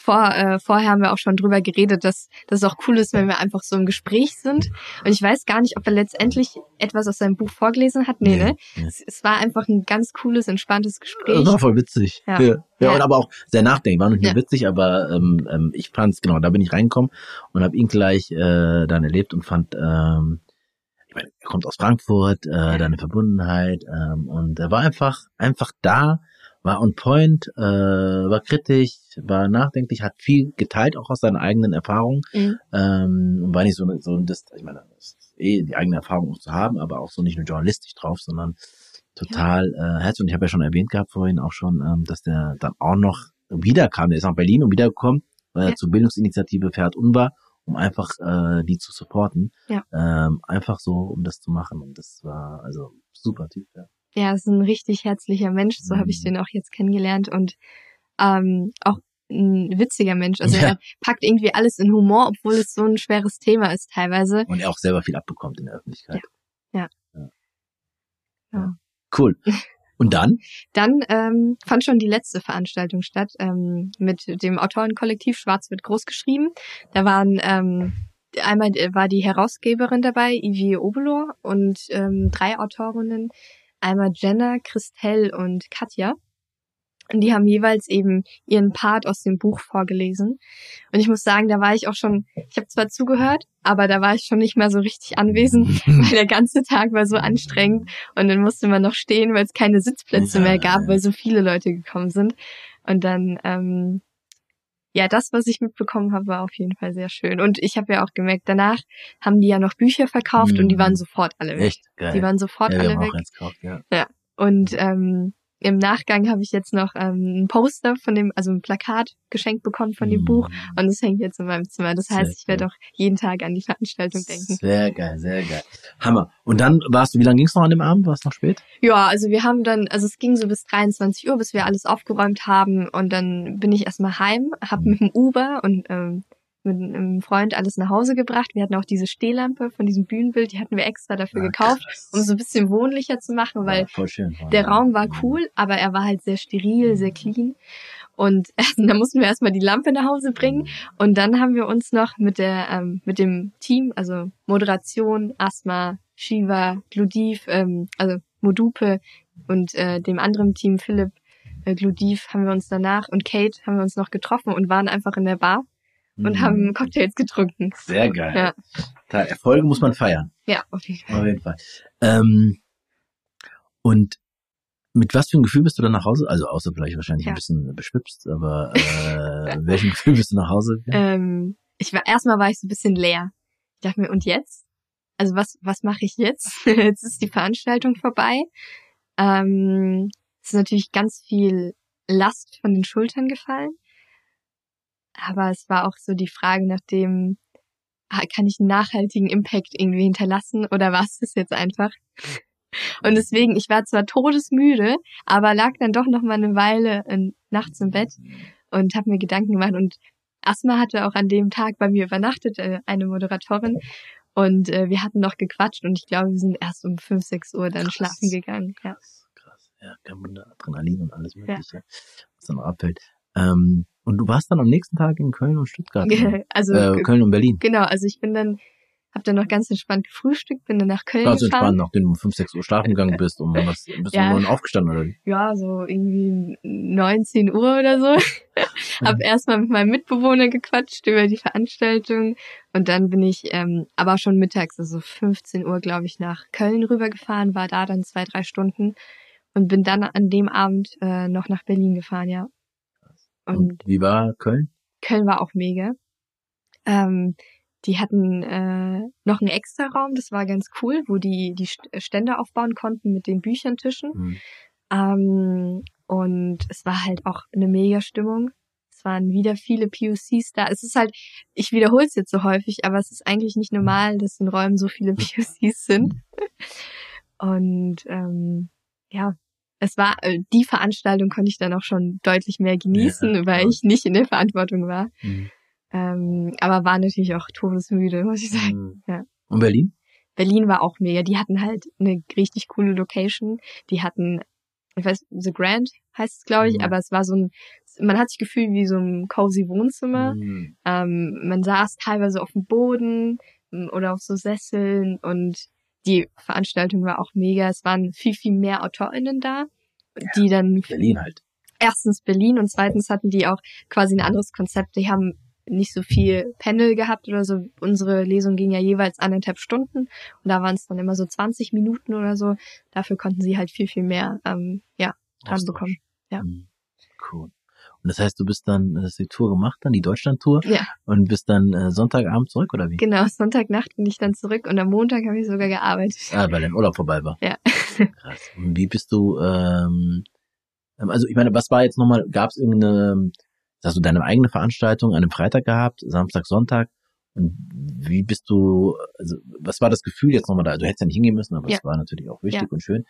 vor, äh, vorher haben wir auch schon drüber geredet, dass das auch cool ist, wenn wir einfach so im Gespräch sind. Und ich weiß gar nicht, ob er letztendlich etwas aus seinem Buch vorgelesen hat. Nee, nee ne? Nee. Es, es, war einfach ein ganz cooles, entspanntes Gespräch. Das war voll witzig. Ja, ja. ja, ja. und aber auch sehr nachdenklich. War nicht nur witzig, aber ähm, ähm, ich fand's, genau, da bin ich reingekommen und habe ihn gleich äh, dann erlebt und fand, ähm, meine, er kommt aus Frankfurt, äh, deine Verbundenheit ähm, und er war einfach, einfach da war on point, äh, war kritisch, war nachdenklich, hat viel geteilt, auch aus seinen eigenen Erfahrungen. Mhm. Ähm, und war nicht so, so das, ich meine, das ist eh die eigene Erfahrung auch zu haben, aber auch so nicht nur journalistisch drauf, sondern total ja. äh, herzlich. Und ich habe ja schon erwähnt gehabt vorhin auch schon, ähm, dass der dann auch noch wiederkam. Der ist nach Berlin und wiedergekommen äh, ja. zur Bildungsinitiative Pferd Unbar, um einfach äh, die zu supporten. Ja. Ähm, einfach so, um das zu machen. Und das war also super Typ, ja ja, ist ein richtig herzlicher Mensch, so mhm. habe ich den auch jetzt kennengelernt und ähm, auch ein witziger Mensch. Also ja. er packt irgendwie alles in Humor, obwohl es so ein schweres Thema ist teilweise. Und er auch selber viel abbekommt in der Öffentlichkeit. Ja. ja. ja. Cool. Und dann? Dann ähm, fand schon die letzte Veranstaltung statt ähm, mit dem Autorenkollektiv Schwarz wird groß geschrieben. Da waren ähm, einmal war die Herausgeberin dabei, Ivy Obelor, und ähm, drei Autorinnen, einmal Jenna, Christelle und Katja. Und die haben jeweils eben ihren Part aus dem Buch vorgelesen. Und ich muss sagen, da war ich auch schon, ich habe zwar zugehört, aber da war ich schon nicht mehr so richtig anwesend, weil der ganze Tag war so anstrengend und dann musste man noch stehen, weil es keine Sitzplätze ja, mehr gab, weil so viele Leute gekommen sind. Und dann ähm, ja, das, was ich mitbekommen habe, war auf jeden Fall sehr schön. Und ich habe ja auch gemerkt, danach haben die ja noch Bücher verkauft mm. und die waren mhm. sofort alle weg. Echt geil. Die waren sofort ja, alle weg. Gekauft, ja. ja. Und ähm, im Nachgang habe ich jetzt noch ähm, ein Poster von dem, also ein Plakat geschenkt bekommen von dem mm. Buch und es hängt jetzt in meinem Zimmer. Das heißt, ich werde auch jeden Tag an die Veranstaltung denken. Sehr geil, sehr geil. Hammer. Und dann warst du, wie lange ging es noch an dem Abend? War es noch spät? Ja, also wir haben dann, also es ging so bis 23 Uhr, bis wir alles aufgeräumt haben und dann bin ich erstmal heim, habe mhm. mit dem Uber und ähm, mit einem Freund alles nach Hause gebracht. Wir hatten auch diese Stehlampe von diesem Bühnenbild, die hatten wir extra dafür ja, gekauft, krass. um so ein bisschen wohnlicher zu machen, weil ja, schön, der Raum war cool, aber er war halt sehr steril, sehr clean. Und da mussten wir erstmal die Lampe nach Hause bringen. Und dann haben wir uns noch mit der, ähm, mit dem Team, also Moderation, Asthma, Shiva, Gludiv, ähm, also Modupe und äh, dem anderen Team Philipp äh, Gludiv haben wir uns danach und Kate haben wir uns noch getroffen und waren einfach in der Bar und mhm. haben Cocktails getrunken. Sehr geil. Ja. Da, Erfolge muss man feiern. Ja, auf jeden Fall. Auf jeden Fall. Ähm, und mit was für ein Gefühl bist du dann nach Hause? Also außer vielleicht wahrscheinlich ja. ein bisschen beschwipst, aber äh, welchem Gefühl bist du nach Hause? Ähm, ich war erstmal war ich so ein bisschen leer. Ich dachte mir, und jetzt? Also was was mache ich jetzt? jetzt ist die Veranstaltung vorbei. Ähm, es ist natürlich ganz viel Last von den Schultern gefallen. Aber es war auch so die Frage nach dem, ah, kann ich einen nachhaltigen Impact irgendwie hinterlassen oder war es das jetzt einfach? Und deswegen, ich war zwar todesmüde, aber lag dann doch noch mal eine Weile in, nachts im Bett und habe mir Gedanken gemacht. Und Asma hatte auch an dem Tag bei mir übernachtet, äh, eine Moderatorin. Und äh, wir hatten noch gequatscht und ich glaube, wir sind erst um 5, 6 Uhr dann krass, schlafen gegangen. Ja. Krass, krass. Ja, kein Wunder, Adrenalin und alles Mögliche, ja. was dann abfällt. Ähm, und du warst dann am nächsten Tag in Köln und Stuttgart. Ne? also äh, Köln und Berlin. Genau, also ich bin dann, hab dann noch ganz entspannt gefrühstückt, bin dann nach Köln ganz gefahren. Ganz entspannt, nachdem du um 5, 6 Uhr schlafen gegangen bist und dann was, bist ja. du um 9 aufgestanden oder wie? Ja, so irgendwie 19 Uhr oder so. hab erstmal mit meinem Mitbewohner gequatscht über die Veranstaltung und dann bin ich ähm, aber schon mittags, also 15 Uhr, glaube ich, nach Köln rübergefahren, war da dann zwei, drei Stunden und bin dann an dem Abend äh, noch nach Berlin gefahren, ja. Und, wie war Köln? Köln war auch mega. Ähm, die hatten äh, noch einen extra Raum, das war ganz cool, wo die die Stände aufbauen konnten mit den Bücherntischen. Mhm. Ähm, und es war halt auch eine mega Stimmung. Es waren wieder viele POCs da. Es ist halt, ich wiederhole es jetzt so häufig, aber es ist eigentlich nicht normal, dass in Räumen so viele POCs sind. Und ähm, ja, es war, äh, die Veranstaltung konnte ich dann auch schon deutlich mehr genießen, ja, weil ich nicht in der Verantwortung war. Mhm. Ähm, aber war natürlich auch todesmüde, muss ich sagen. Mhm. Ja. Und Berlin? Berlin war auch mega. Die hatten halt eine richtig coole Location. Die hatten, ich weiß, The Grand heißt es, glaube ich, mhm. aber es war so ein, man hat sich gefühlt wie so ein cozy Wohnzimmer. Mhm. Ähm, man saß teilweise auf dem Boden oder auf so Sesseln und die Veranstaltung war auch mega. Es waren viel, viel mehr AutorInnen da, die dann Berlin halt. erstens Berlin und zweitens hatten die auch quasi ein anderes Konzept. Die haben nicht so viel Panel gehabt oder so. Unsere Lesung ging ja jeweils anderthalb Stunden und da waren es dann immer so 20 Minuten oder so. Dafür konnten sie halt viel, viel mehr ähm, ja, dran bekommen. Ja. Mhm. Cool. Und das heißt, du bist dann, hast die Tour gemacht, dann die Deutschland-Tour Ja, und bist dann äh, Sonntagabend zurück oder wie? genau. Sonntagnacht bin ich dann zurück und am Montag habe ich sogar gearbeitet. Ah, weil dein Urlaub vorbei war. Ja. Krass. Und wie bist du, ähm, ähm, also ich meine, was war jetzt nochmal, gab es irgendeine, hast du deine eigene Veranstaltung an einem Freitag gehabt, Samstag, Sonntag? Und wie bist du, also was war das Gefühl jetzt nochmal da? Du hättest ja nicht hingehen müssen, aber Ja. es war natürlich auch wichtig Ja. und schön.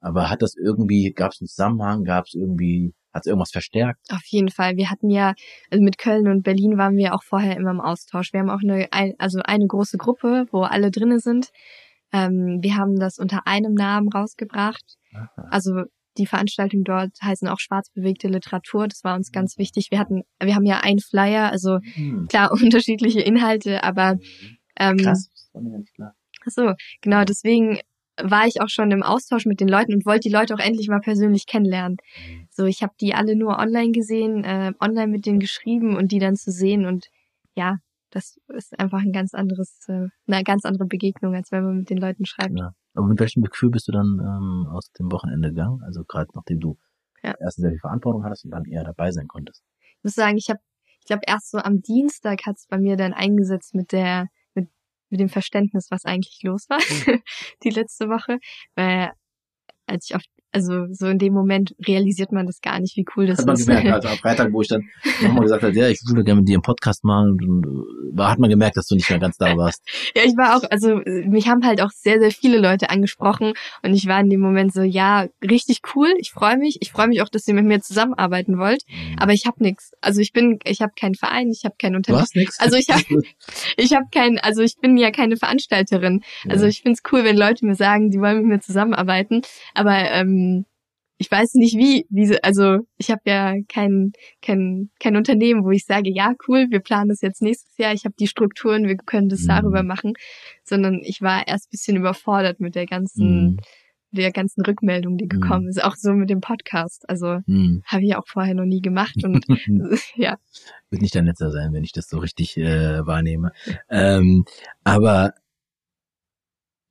Aber hat das irgendwie, gab es einen Zusammenhang, gab es irgendwie, hat es irgendwas verstärkt? Auf jeden Fall. Wir hatten ja, also mit Köln und Berlin waren wir auch vorher immer im Austausch. Wir haben auch eine, ein- also eine große Gruppe, wo alle drinnen sind. Ähm, wir haben das unter einem Namen rausgebracht. Aha. Also die Veranstaltungen dort heißen auch schwarzbewegte Literatur. Das war uns ganz wichtig. Wir hatten, wir haben ja einen Flyer, also Hm. klar unterschiedliche Inhalte, aber ähm, Krass, das war mir nicht klar. Ach so, genau, deswegen war ich auch schon im Austausch mit den Leuten und wollte die Leute auch endlich mal persönlich kennenlernen. So, ich habe die alle nur online gesehen, äh, online mit denen geschrieben und die dann zu sehen und ja, das ist einfach ein ganz anderes, äh, eine ganz andere Begegnung, als wenn man mit den Leuten schreibt. Ja. Aber mit welchem Gefühl bist du dann ähm, aus dem Wochenende gegangen? Also gerade nachdem du Ja. erst sehr viel Verantwortung hattest und dann eher dabei sein konntest. Ich muss sagen, ich habe, ich glaube, erst so am Dienstag hat's bei mir dann eingesetzt mit der, mit, dem Verständnis, was eigentlich los war, die letzte Woche. Weil als ich auf, also so in dem Moment realisiert man das gar nicht, wie cool das Hat man ist. gemerkt, also am Freitag, wo ich dann nochmal gesagt habe, ja, ich würde gerne mit dir einen Podcast machen, äh, war, hat man gemerkt, dass du nicht mehr ganz da warst. Ja, ich war auch, also mich haben halt auch sehr, sehr viele Leute angesprochen und ich war in dem Moment so, ja, richtig cool, ich freue mich, ich freue mich auch, dass ihr mit mir zusammenarbeiten wollt, aber ich habe nichts. Also ich bin, ich habe keinen Verein, ich habe kein du Unternehmen, hast nichts. Also ich hab- ich habe kein, also ich bin ja keine Veranstalterin. Also Ja. ich find's cool, wenn Leute mir sagen, die wollen mit mir zusammenarbeiten, aber ähm, ich weiß nicht wie, wie sie- also ich habe ja kein, kein, kein Unternehmen, wo ich sage, ja cool, wir planen das jetzt nächstes Jahr, ich habe die Strukturen, wir können das Mhm. darüber machen, sondern ich war erst bisschen überfordert mit der ganzen, Mhm. der ganzen Rückmeldung, die Mhm. gekommen ist, auch so mit dem Podcast. Also Hm. habe ich auch vorher noch nie gemacht und ja, Wird nicht dein letzter sein, wenn ich das so richtig äh, wahrnehme. Ähm, aber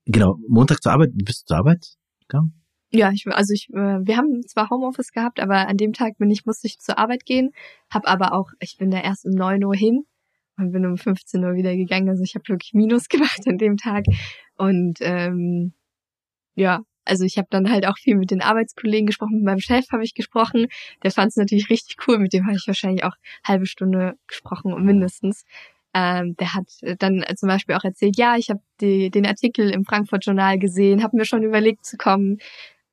genau, Montag zur Arbeit, bist du zur Arbeit gegangen? Ja, ich, also ich, äh, wir haben zwar Homeoffice gehabt, aber an dem Tag bin ich, musste ich zur Arbeit gehen, hab aber auch, ich bin da erst um 9 Uhr hin und bin um 15 Uhr wieder gegangen. Also ich habe wirklich Minus gemacht an dem Tag. Und ähm, ja, also ich habe dann halt auch viel mit den Arbeitskollegen gesprochen, mit meinem Chef habe ich gesprochen. Der fand es natürlich richtig cool, mit dem habe ich wahrscheinlich auch halbe Stunde gesprochen, mindestens. Ähm, der hat dann zum Beispiel auch erzählt, ja, ich habe den Artikel im Frankfurt Journal gesehen, habe mir schon überlegt zu kommen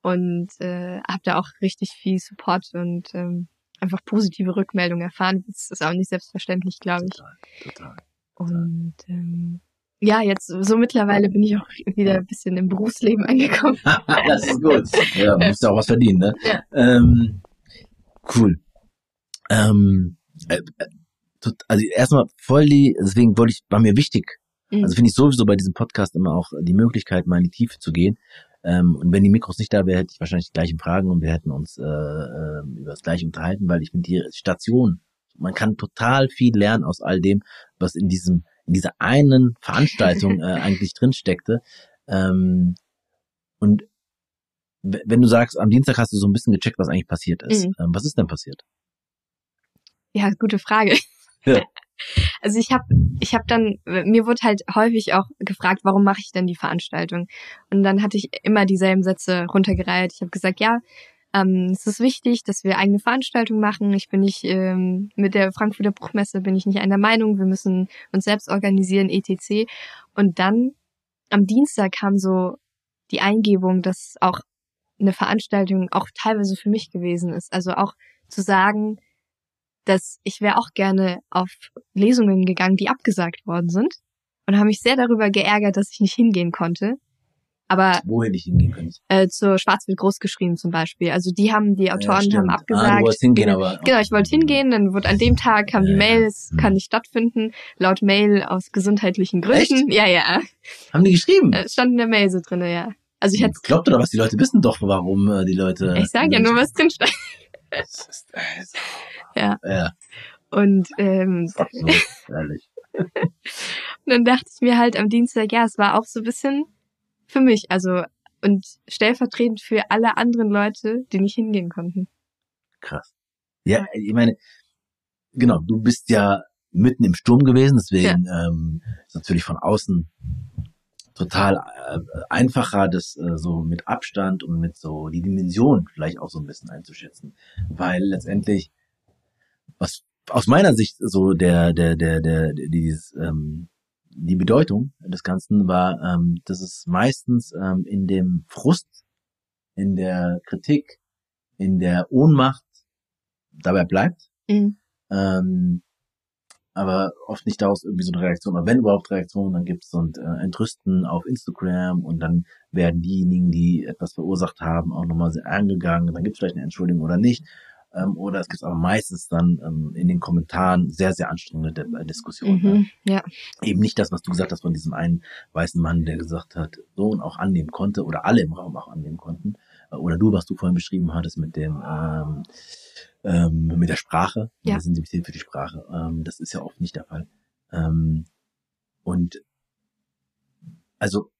und äh, habe da auch richtig viel Support und ähm, einfach positive Rückmeldungen erfahren. Das ist auch nicht selbstverständlich, glaube ich. Total, total. Und ähm, ja, jetzt so mittlerweile bin ich auch wieder ein bisschen im Berufsleben angekommen. das ist gut. Ja, musst ja auch was verdienen, ne? Ja. Ähm, cool. Ähm, äh, äh, also erstmal voll die, deswegen wollte ich, war mir wichtig. Mhm. Also finde ich sowieso bei diesem Podcast immer auch die Möglichkeit, mal in die Tiefe zu gehen. Ähm, und wenn die Mikros nicht da wären, hätte ich wahrscheinlich die gleichen Fragen und wir hätten uns äh, äh, über das gleiche unterhalten, weil ich finde die Station, man kann total viel lernen aus all dem, was in diesem, in dieser einen Veranstaltung äh, eigentlich drin steckte. Ähm, und wenn du sagst, am Dienstag hast du so ein bisschen gecheckt, was eigentlich passiert ist. Mhm. Ähm, was ist denn passiert? Ja, gute Frage. Ja. Also ich habe ich hab dann, mir wurde halt häufig auch gefragt, warum mache ich denn die Veranstaltung? Und dann hatte ich immer dieselben Sätze runtergereiht. Ich habe gesagt, ja, ähm, es ist wichtig, dass wir eigene Veranstaltungen machen. Ich bin nicht ähm, mit der Frankfurter Buchmesse bin ich nicht einer Meinung. Wir müssen uns selbst organisieren, etc. Und dann am Dienstag kam so die Eingebung, dass auch eine Veranstaltung auch teilweise für mich gewesen ist. Also auch zu sagen, dass ich wäre auch gerne auf Lesungen gegangen, die abgesagt worden sind und habe mich sehr darüber geärgert, dass ich nicht hingehen konnte. Aber Wo hätte ich hingehen können? äh, zur Schwarzwild großgeschrieben zum Beispiel. Also die haben, die Autoren stimmt. haben Ah, abgesagt. du wolltest hingehen, aber- Genau, ich wollte hingehen, dann wurde an dem Tag kam die Ja, Mail, es hm. kann nicht stattfinden. Laut Mail aus gesundheitlichen Gründen. Echt? Ja, ja. Haben die geschrieben? Äh, stand in der Mail so drinne, ja. Also ich hätte, Glaubt oder was? Die Leute wissen doch, warum äh, die Leute. ich sage ja nur, was drin stand. Ja. Ja, Und ähm, so, ehrlich. Und dann dachte ich mir halt am Dienstag, ja, es war auch so ein bisschen für mich, also und stellvertretend für alle anderen Leute, die nicht hingehen konnten. Krass. Ja, ich meine, genau, du bist ja mitten im Sturm gewesen, deswegen ähm, ist natürlich von außen total äh, einfacher, das äh, so mit Abstand und mit so die Dimension vielleicht auch so ein bisschen einzuschätzen, weil letztendlich was aus meiner Sicht so der der der der dieses ähm, die Bedeutung des Ganzen war, ähm, dass es meistens ähm, in dem Frust, in der Kritik, in der Ohnmacht dabei bleibt, Mhm. ähm, aber oft nicht daraus irgendwie so eine Reaktion, oder wenn überhaupt Reaktionen, dann gibt's so ein äh, Entrüsten auf Instagram und dann werden diejenigen, die etwas verursacht haben, auch nochmal sehr angegangen, dann gibt's vielleicht eine Entschuldigung oder nicht, ähm, oder es gibt aber meistens dann ähm, in den Kommentaren sehr, sehr anstrengende De- Diskussionen. ne? Mhm. Ja. eben nicht das, was du gesagt hast von diesem einen weißen Mann, der gesagt hat, so und auch annehmen konnte oder alle im Raum auch annehmen konnten. Äh, Oder du, was du vorhin beschrieben hattest mit dem ähm, ähm, mit der Sprache, mit Ja. der Sensibilität für die Sprache. Ähm, das ist ja oft nicht der Fall. Ähm, und also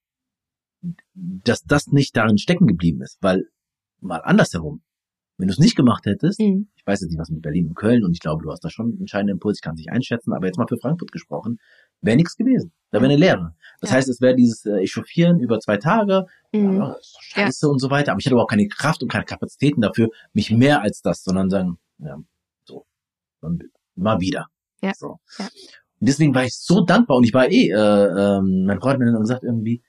dass das nicht darin stecken geblieben ist, weil mal andersherum, wenn du es nicht gemacht hättest, Mhm. ich weiß jetzt nicht, was mit Berlin und Köln und ich glaube, du hast da schon einen entscheidenden Impuls, ich kann es nicht einschätzen, aber jetzt mal für Frankfurt gesprochen, wäre nichts gewesen. Da wäre eine Lehre. Das Ja. heißt, es wäre dieses äh, Echauffieren über zwei Tage, Mhm. ja, scheiße und so weiter, aber ich hatte überhaupt keine Kraft und keine Kapazitäten dafür, mich mehr als das, sondern sagen, ja, so, dann mal wieder. Ja. So. Ja. Und deswegen war ich so dankbar und ich war eh, äh, ähm, mein Freund hat mir dann gesagt irgendwie,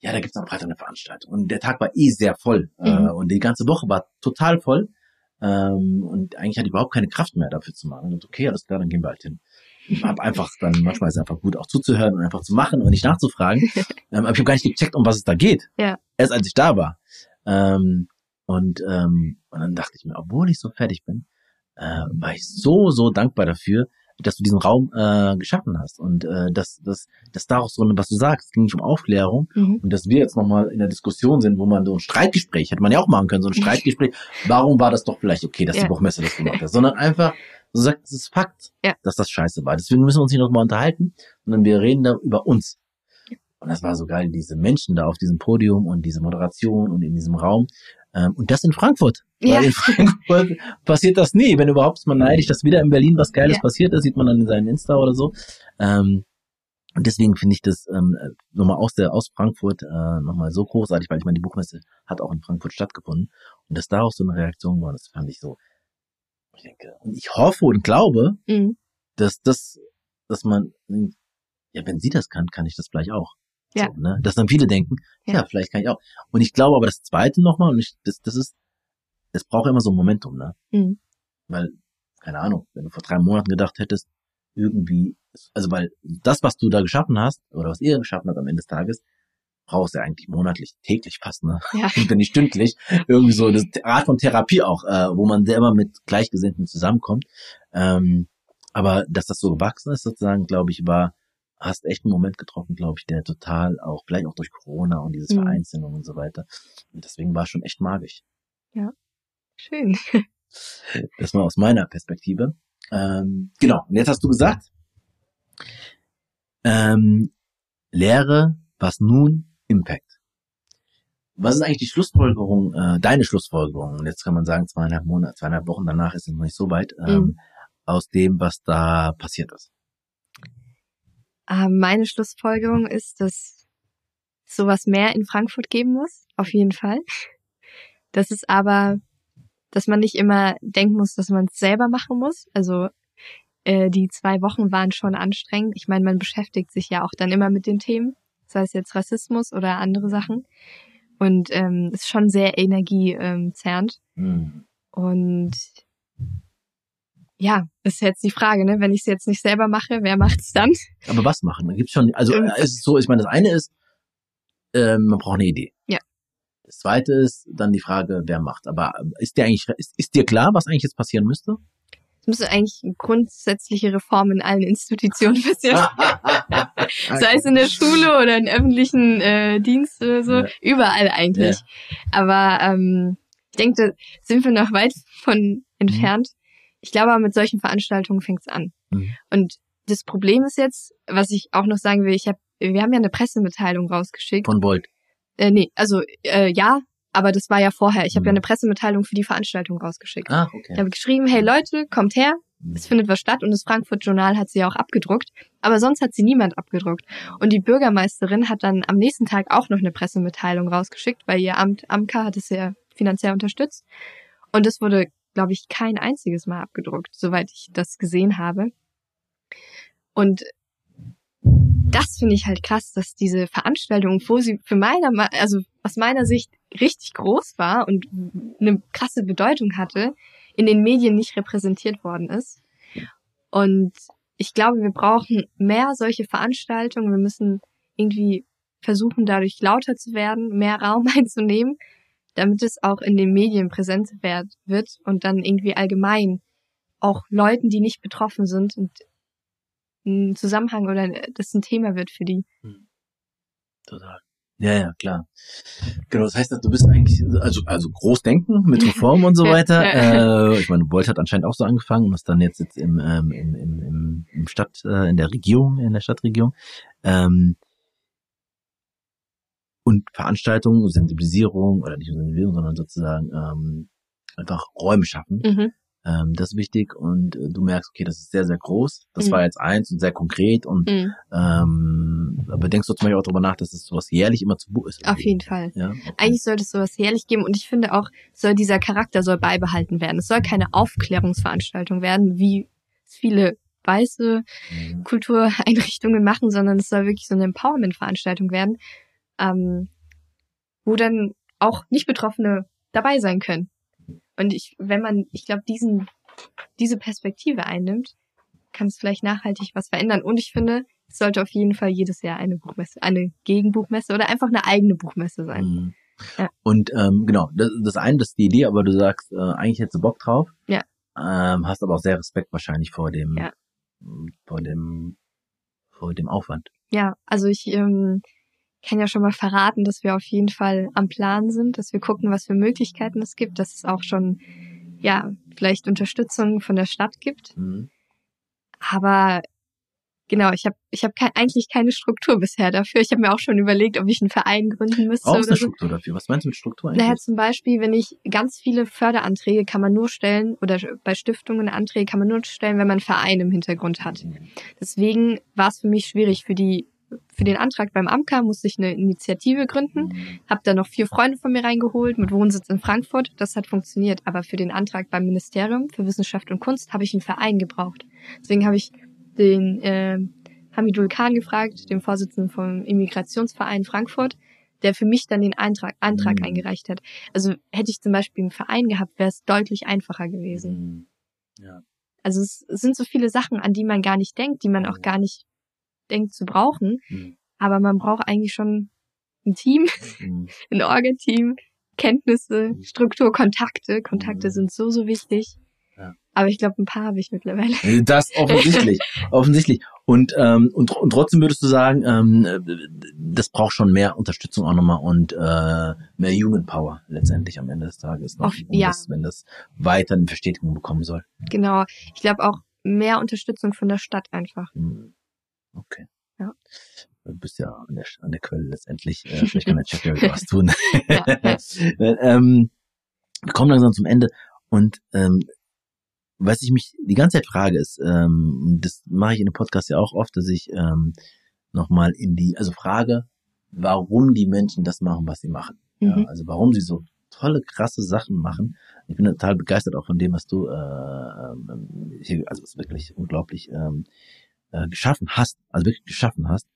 ja, da gibt's am Freitag eine Veranstaltung. Und der Tag war eh sehr voll. Mhm. Äh, und die ganze Woche war total voll. Ähm, und eigentlich hatte ich überhaupt keine Kraft mehr dafür zu machen. Und okay, alles klar, dann gehen wir halt hin. Ich hab einfach dann, manchmal ist es einfach gut auch zuzuhören und einfach zu machen und nicht nachzufragen. ähm, aber ich habe gar nicht gecheckt, um was es da geht. Ja. Erst als ich da war. Ähm, und, ähm, und dann dachte ich mir, obwohl ich so fertig bin, äh, war ich so, so dankbar dafür, dass du diesen Raum äh, geschaffen hast. Und äh, dass, dass, dass da auch so, eine, was du sagst, es ging nicht um Aufklärung, Mhm. und dass wir jetzt nochmal in der Diskussion sind, wo man so ein Streitgespräch, hätte man ja auch machen können, so ein Streitgespräch, warum war das doch vielleicht okay, dass Ja. die Buchmesse das gemacht hat, sondern einfach so sagt, es ist Fakt, Ja. dass das scheiße war. Deswegen müssen wir uns nicht nochmal unterhalten, sondern wir reden da über uns. Und das war so geil, diese Menschen da auf diesem Podium und diese Moderation und in diesem Raum. Ähm, und das in Frankfurt. Ja. Weil in Frankfurt passiert das nie. Wenn überhaupt ist man neidisch, dass wieder in Berlin was Geiles Ja. passiert ist, sieht man dann in seinen Insta oder so. Ähm, und deswegen finde ich das ähm, nochmal aus der aus Frankfurt äh, nochmal so großartig, weil ich meine, die Buchmesse hat auch in Frankfurt stattgefunden. Und dass daraus so eine Reaktion war, das fand ich so. Ich denke, und ich hoffe und glaube, Mhm. dass das, dass man, ja, wenn sie das kann, kann ich das vielleicht auch. Ja. So, ne? Dass dann viele denken, ja. Ja. vielleicht kann ich auch. Und ich glaube aber das zweite nochmal, und ich, das, das ist, es braucht immer so ein Momentum, ne? Mhm. Weil, keine Ahnung, wenn du vor drei Monaten gedacht hättest, irgendwie, also weil das, was du da geschaffen hast, oder was ihr geschaffen habt am Ende des Tages, brauchst du ja eigentlich monatlich, täglich fast, ne? Ja. Und wenn nicht stündlich, irgendwie so das Art von Therapie auch, äh, wo man selber mit Gleichgesinnten zusammenkommt. Ähm, aber dass das so gewachsen ist, sozusagen, glaube ich, war, hast echt einen Moment getroffen, glaube ich, der total auch, vielleicht auch durch Corona und dieses Mhm. Vereinzelung und so weiter. Und deswegen war es schon echt magisch. Schön. Das war aus meiner Perspektive. Ähm, genau. Und jetzt hast du gesagt, ähm, Lehre, was nun? Impact. Was ist eigentlich die Schlussfolgerung, äh, deine Schlussfolgerung? Und jetzt kann man sagen, zweieinhalb Monate, zweieinhalb Wochen danach ist es noch nicht so weit, ähm, Mhm. aus dem, was da passiert ist. Ähm, meine Schlussfolgerung ist, dass sowas mehr in Frankfurt geben muss, auf jeden Fall. Das ist aber, dass man nicht immer denken muss, dass man es selber machen muss. Also äh, die zwei Wochen waren schon anstrengend. Ich meine, man beschäftigt sich ja auch dann immer mit den Themen, sei es jetzt Rassismus oder andere Sachen. Und ähm, ist schon sehr energiezerrend. Mhm. Und ja, ist jetzt die Frage, ne? Wenn ich es jetzt nicht selber mache, wer macht's dann? Aber was machen? Da gibt's schon, also äh, es ist so, ich meine, das eine ist, ähm, man braucht eine Idee. Ja. Das zweite ist dann die Frage, wer macht. Aber ähm, ist dir eigentlich, ist, ist dir klar, was eigentlich jetzt passieren müsste? Es müsste eigentlich grundsätzliche Reformen in allen Institutionen passieren. Sei es in der Schule oder in öffentlichen äh, Dienst oder so. Ja. Überall eigentlich. Aber ähm, ich denke, da sind wir noch weit von entfernt. Ich glaube, mit solchen Veranstaltungen fängt es an. Mhm. Und das Problem ist jetzt, was ich auch noch sagen will, ich habe, wir haben ja eine Pressemitteilung rausgeschickt. Von Volt. Äh, nee, also äh, ja, aber das war ja vorher. Ich habe Mhm. ja eine Pressemitteilung für die Veranstaltung rausgeschickt. Ah, Ich okay. habe geschrieben, hey Leute, kommt her, es findet was statt und das Frankfurt Journal hat sie ja auch abgedruckt, aber sonst hat sie niemand abgedruckt. Und die Bürgermeisterin hat dann am nächsten Tag auch noch eine Pressemitteilung rausgeschickt, weil ihr Amt Amka hat es ja finanziell unterstützt. Und es wurde, glaube ich, kein einziges Mal abgedruckt, soweit ich das gesehen habe. Und das finde ich halt krass, dass diese Veranstaltung, wo sie für meiner, also aus meiner Sicht richtig groß war und eine krasse Bedeutung hatte, in den Medien nicht repräsentiert worden ist. Und ich glaube, wir brauchen mehr solche Veranstaltungen. Wir müssen irgendwie versuchen, dadurch lauter zu werden, mehr Raum einzunehmen, damit es auch in den Medien präsent wird und dann irgendwie allgemein auch Leuten, die nicht betroffen sind ein Zusammenhang oder das ein Thema wird für die. Total. Ja, ja, klar. Genau, das heißt, du bist eigentlich, also, also groß denken mit Reform und so weiter. Äh, ich meine, Volt hat anscheinend auch so angefangen und ist dann jetzt, jetzt im, ähm, im, im, im, im Stadt, äh, in der Regierung, in der Stadtregierung. Ähm, und Veranstaltungen, Sensibilisierung, oder nicht nur Sensibilisierung, sondern sozusagen ähm, einfach Räume schaffen. Mhm. Ähm, das ist wichtig und äh, du merkst, okay, das ist sehr, sehr groß. Das Mhm. war jetzt eins und sehr konkret und Mhm. ähm, aber denkst du zum Beispiel auch darüber nach, dass es sowas jährlich immer zu buch ist? Auf jeden Fall. Ja, okay. Eigentlich sollte es sowas jährlich geben und ich finde auch, soll dieser Charakter soll beibehalten werden. Es soll keine Aufklärungsveranstaltung werden, wie es viele weiße Mhm. Kultureinrichtungen machen, sondern es soll wirklich so eine Empowerment-Veranstaltung werden, ähm, wo dann auch Nicht-Betroffene dabei sein können. Und ich, wenn man, ich glaube, diesen, diese Perspektive einnimmt, kann es vielleicht nachhaltig was verändern. Und ich finde, es sollte auf jeden Fall jedes Jahr eine Buchmesse, eine Gegenbuchmesse oder einfach eine eigene Buchmesse sein. Mhm. Ja. Und ähm, genau, das, das eine, das ist die Idee, aber du sagst, äh, eigentlich hättest du Bock drauf. Ja. Ähm, hast aber auch sehr Respekt wahrscheinlich vor dem, Ja. vor dem, vor dem Aufwand. Ja, also ich ähm, kann ja schon mal verraten, dass wir auf jeden Fall am Plan sind, dass wir gucken, was für Möglichkeiten es gibt, dass es auch schon ja vielleicht Unterstützung von der Stadt gibt. Mhm. Aber genau, ich habe ich habe ke eigentlich keine Struktur bisher dafür. Ich habe mir auch schon überlegt, ob ich einen Verein gründen müsste Brauchst oder eine so. Struktur dafür. Was meinst du mit Struktur eigentlich? Naja, zum Beispiel, wenn ich ganz viele Förderanträge kann man nur stellen oder bei Stiftungen Anträge kann man nur stellen, wenn man einen Verein im Hintergrund hat. Deswegen war es für mich schwierig für die für den Antrag beim AMKA musste ich eine Initiative gründen, habe da noch vier Freunde von mir reingeholt mit Wohnsitz in Frankfurt. Das hat funktioniert, aber für den Antrag beim Ministerium für Wissenschaft und Kunst habe ich einen Verein gebraucht. Deswegen habe ich den äh, Hamidul Khan gefragt, den Vorsitzenden vom Immigrationsverein Frankfurt, der für mich dann den Eintrag, Antrag Mhm. eingereicht hat. Also hätte ich zum Beispiel einen Verein gehabt, wäre es deutlich einfacher gewesen. Mhm. Ja. Also es sind so viele Sachen, an die man gar nicht denkt, die man auch gar nicht denkt zu brauchen. Mhm. Aber man braucht eigentlich schon ein Team, Mhm. ein Orga-Team, Kenntnisse, Struktur, Kontakte. Kontakte Mhm. sind so, so wichtig. Ja. Aber ich glaube, ein paar habe ich mittlerweile. Das offensichtlich, offensichtlich. Und, ähm, und, und trotzdem würdest du sagen, ähm, äh, das braucht schon mehr Unterstützung auch nochmal und äh, mehr Human Power letztendlich am Ende des Tages, noch, Auf- um ja. das, wenn das weiter eine Bestätigung bekommen soll. Genau. Ich glaube auch mehr Unterstützung von der Stadt einfach. Hm. Okay. Ja. Du bist ja an der, an der Quelle letztendlich. Äh, vielleicht kann der Chef ja was tun. Ja, ja. ähm, wir kommen langsam zum Ende und ähm, was ich mich die ganze Zeit frage ist, ähm, das mache ich in dem Podcast ja auch oft, dass ich ähm, nochmal in die, also frage, warum die Menschen das machen, was sie machen. Ja, Mhm. also warum sie so tolle, krasse Sachen machen. Ich bin total begeistert auch von dem, was du, äh, ähm, hier, also es ist wirklich unglaublich ähm, äh, geschaffen hast, also wirklich geschaffen hast,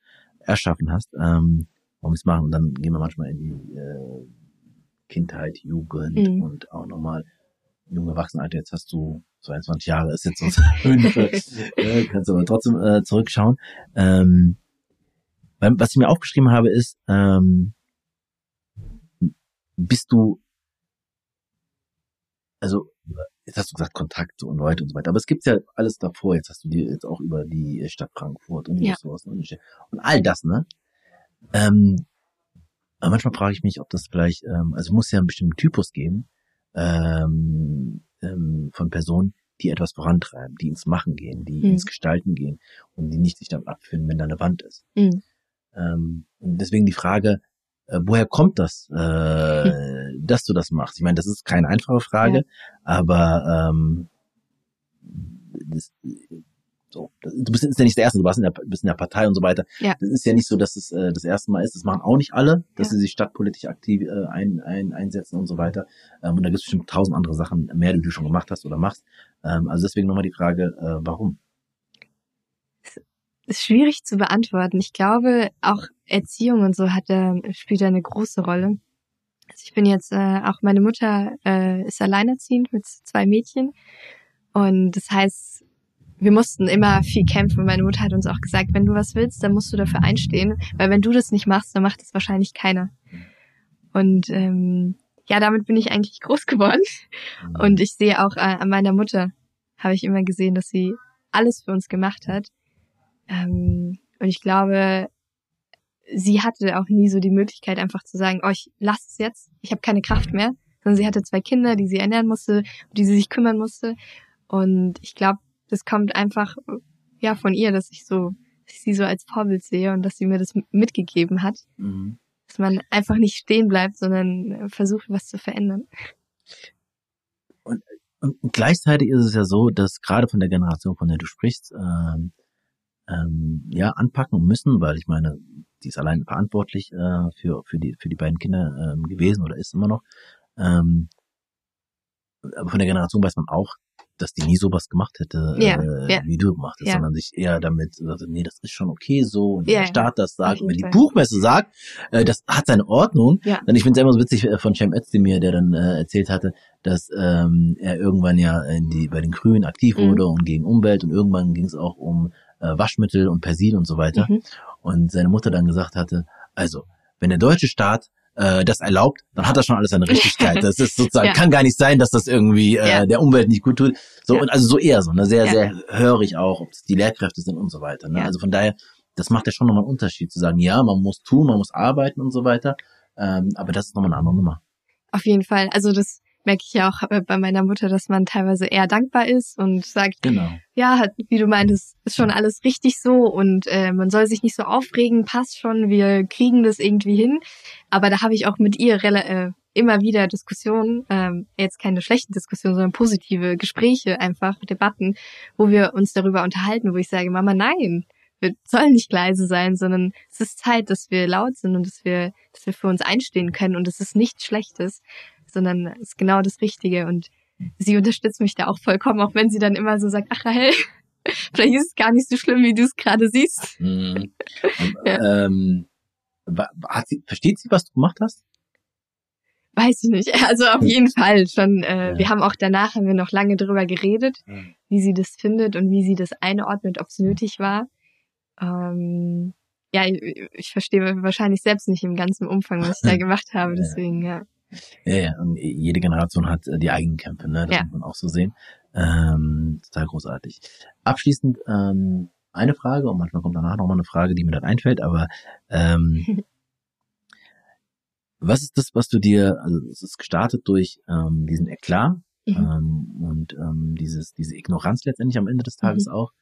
erschaffen hast, ähm, warum es machen. Und dann gehen wir manchmal in die äh, Kindheit, Jugend Mhm. und auch nochmal junge Erwachsenenalter. Jetzt hast du 22 Jahre, ist jetzt so äh, kannst aber trotzdem äh, zurückschauen. Ähm, was ich mir aufgeschrieben habe, ist, ähm, bist du, also jetzt hast du gesagt Kontakte und Leute und so weiter, aber es gibt ja alles davor. Jetzt hast du dir jetzt auch über die Stadt Frankfurt und die Ja. Ressourcen und, und all das, ne? Ähm, aber manchmal frage ich mich, ob das vielleicht, ähm, also es muss ja einen bestimmten Typus geben ähm, ähm, von Personen, die etwas vorantreiben, die ins Machen gehen, die Mhm. ins Gestalten gehen und die nicht sich damit abfinden, wenn da eine Wand ist. Mhm. Ähm, und deswegen die Frage, äh, woher kommt das, äh, dass du das machst? Ich meine, das ist keine einfache Frage, Ja. aber ähm, das, so, du bist jetzt ja nicht der Erste, du warst in der, bist in der Partei und so weiter. Ja. Das ist ja nicht so, dass es äh, das erste Mal ist. Das machen auch nicht alle, dass Ja. sie sich stadtpolitisch aktiv äh, ein, ein, einsetzen und so weiter. Ähm, und da gibt es bestimmt tausend andere Sachen mehr, die du schon gemacht hast oder machst. Ähm, also deswegen nochmal die Frage, äh, warum? Ist schwierig zu beantworten. Ich glaube, auch Erziehung und so hat da, spielt eine große Rolle. Also ich bin jetzt, äh, auch meine Mutter äh, ist alleinerziehend mit zwei Mädchen. Und das heißt, wir mussten immer viel kämpfen. Meine Mutter hat uns auch gesagt, wenn du was willst, dann musst du dafür einstehen. Weil wenn du das nicht machst, dann macht es wahrscheinlich keiner. Und ähm, ja, damit bin ich eigentlich groß geworden. Und ich sehe auch äh, an meiner Mutter, habe ich immer gesehen, dass sie alles für uns gemacht hat. Ähm, und ich glaube, sie hatte auch nie so die Möglichkeit, einfach zu sagen, oh, ich lass es jetzt, ich habe keine Kraft mehr. Sondern sie hatte zwei Kinder, die sie ernähren musste, um die sie sich kümmern musste. Und ich glaube, das kommt einfach ja von ihr, dass ich so, dass ich sie so als Vorbild sehe und dass sie mir das mitgegeben hat, Mhm. dass man einfach nicht stehen bleibt, sondern versucht, was zu verändern. Und gleichzeitig ist es ja so, dass gerade von der Generation, von der du sprichst, ähm, ähm, ja, anpacken müssen, weil ich meine, die ist allein verantwortlich äh, für, für, die, für die beiden Kinder ähm, gewesen oder ist immer noch. Ähm, aber von der Generation weiß man auch, dass die nie sowas gemacht hätte, Ja, äh, ja. wie du gemacht hast, Ja. sondern sich eher damit sagte, nee, das ist schon okay so. Und Ja, der Staat das sagt, und wenn die Fall. Buchmesse sagt, äh, das hat seine Ordnung, und ich finde es immer so witzig äh, von Cem Özdemir, der dann äh, erzählt hatte, dass ähm, er irgendwann ja in die, bei den Grünen aktiv Mhm. wurde und gegen Umwelt und irgendwann ging es auch um äh, Waschmittel und Persil und so weiter. Mhm. Und seine Mutter dann gesagt hatte, also, wenn der deutsche Staat äh, das erlaubt, dann hat das schon alles seine Richtigkeit. Das ist sozusagen, Ja. kann gar nicht sein, dass das irgendwie äh, Ja. der Umwelt nicht gut tut. So, Ja. und also so eher so, ne? Sehr, sehr hörig auch, ob es die Lehrkräfte sind und so weiter. Ne? Also von daher, das macht ja schon nochmal einen Unterschied, zu sagen, ja, man muss tun, man muss arbeiten und so weiter. Ähm, aber das ist nochmal eine andere Nummer. Auf jeden Fall. Also das merke ich ja auch äh, bei meiner Mutter, dass man teilweise eher dankbar ist und sagt, Genau. ja, wie du meintest, ist schon alles richtig so und äh, man soll sich nicht so aufregen, passt schon, wir kriegen das irgendwie hin. Aber da habe ich auch mit ihr äh, immer wieder Diskussionen, ähm, jetzt keine schlechten Diskussionen, sondern positive Gespräche, einfach Debatten, wo wir uns darüber unterhalten, wo ich sage, Mama, nein, wir sollen nicht leise sein, sondern es ist Zeit, dass wir laut sind und dass wir, dass wir für uns einstehen können und es ist nichts Schlechtes, sondern ist genau das Richtige und sie unterstützt mich da auch vollkommen, auch wenn sie dann immer so sagt, ach Rahel, vielleicht ist es gar nicht so schlimm, wie du es gerade siehst. Mhm. Und, ähm, sie, versteht sie, was du gemacht hast? Weiß ich nicht. Also auf jeden Fall schon. Äh, Ja. Wir haben auch danach haben wir noch lange drüber geredet, wie sie das findet und wie sie das einordnet, ob es nötig war. Ähm, ja, ich, ich verstehe wahrscheinlich selbst nicht im ganzen Umfang, was ich da gemacht habe. Ja. Deswegen, ja. Ja, ja, und jede Generation hat äh, die eigenen Kämpfe, ne? Das Ja. muss man auch so sehen. Ähm, total großartig. Abschließend ähm, eine Frage, und manchmal kommt danach nochmal eine Frage, die mir dann einfällt, aber ähm, was ist das, was du dir, also es ist gestartet durch ähm, diesen Eklat Mhm. ähm, und ähm, dieses, diese Ignoranz letztendlich am Ende des Tages Mhm. auch.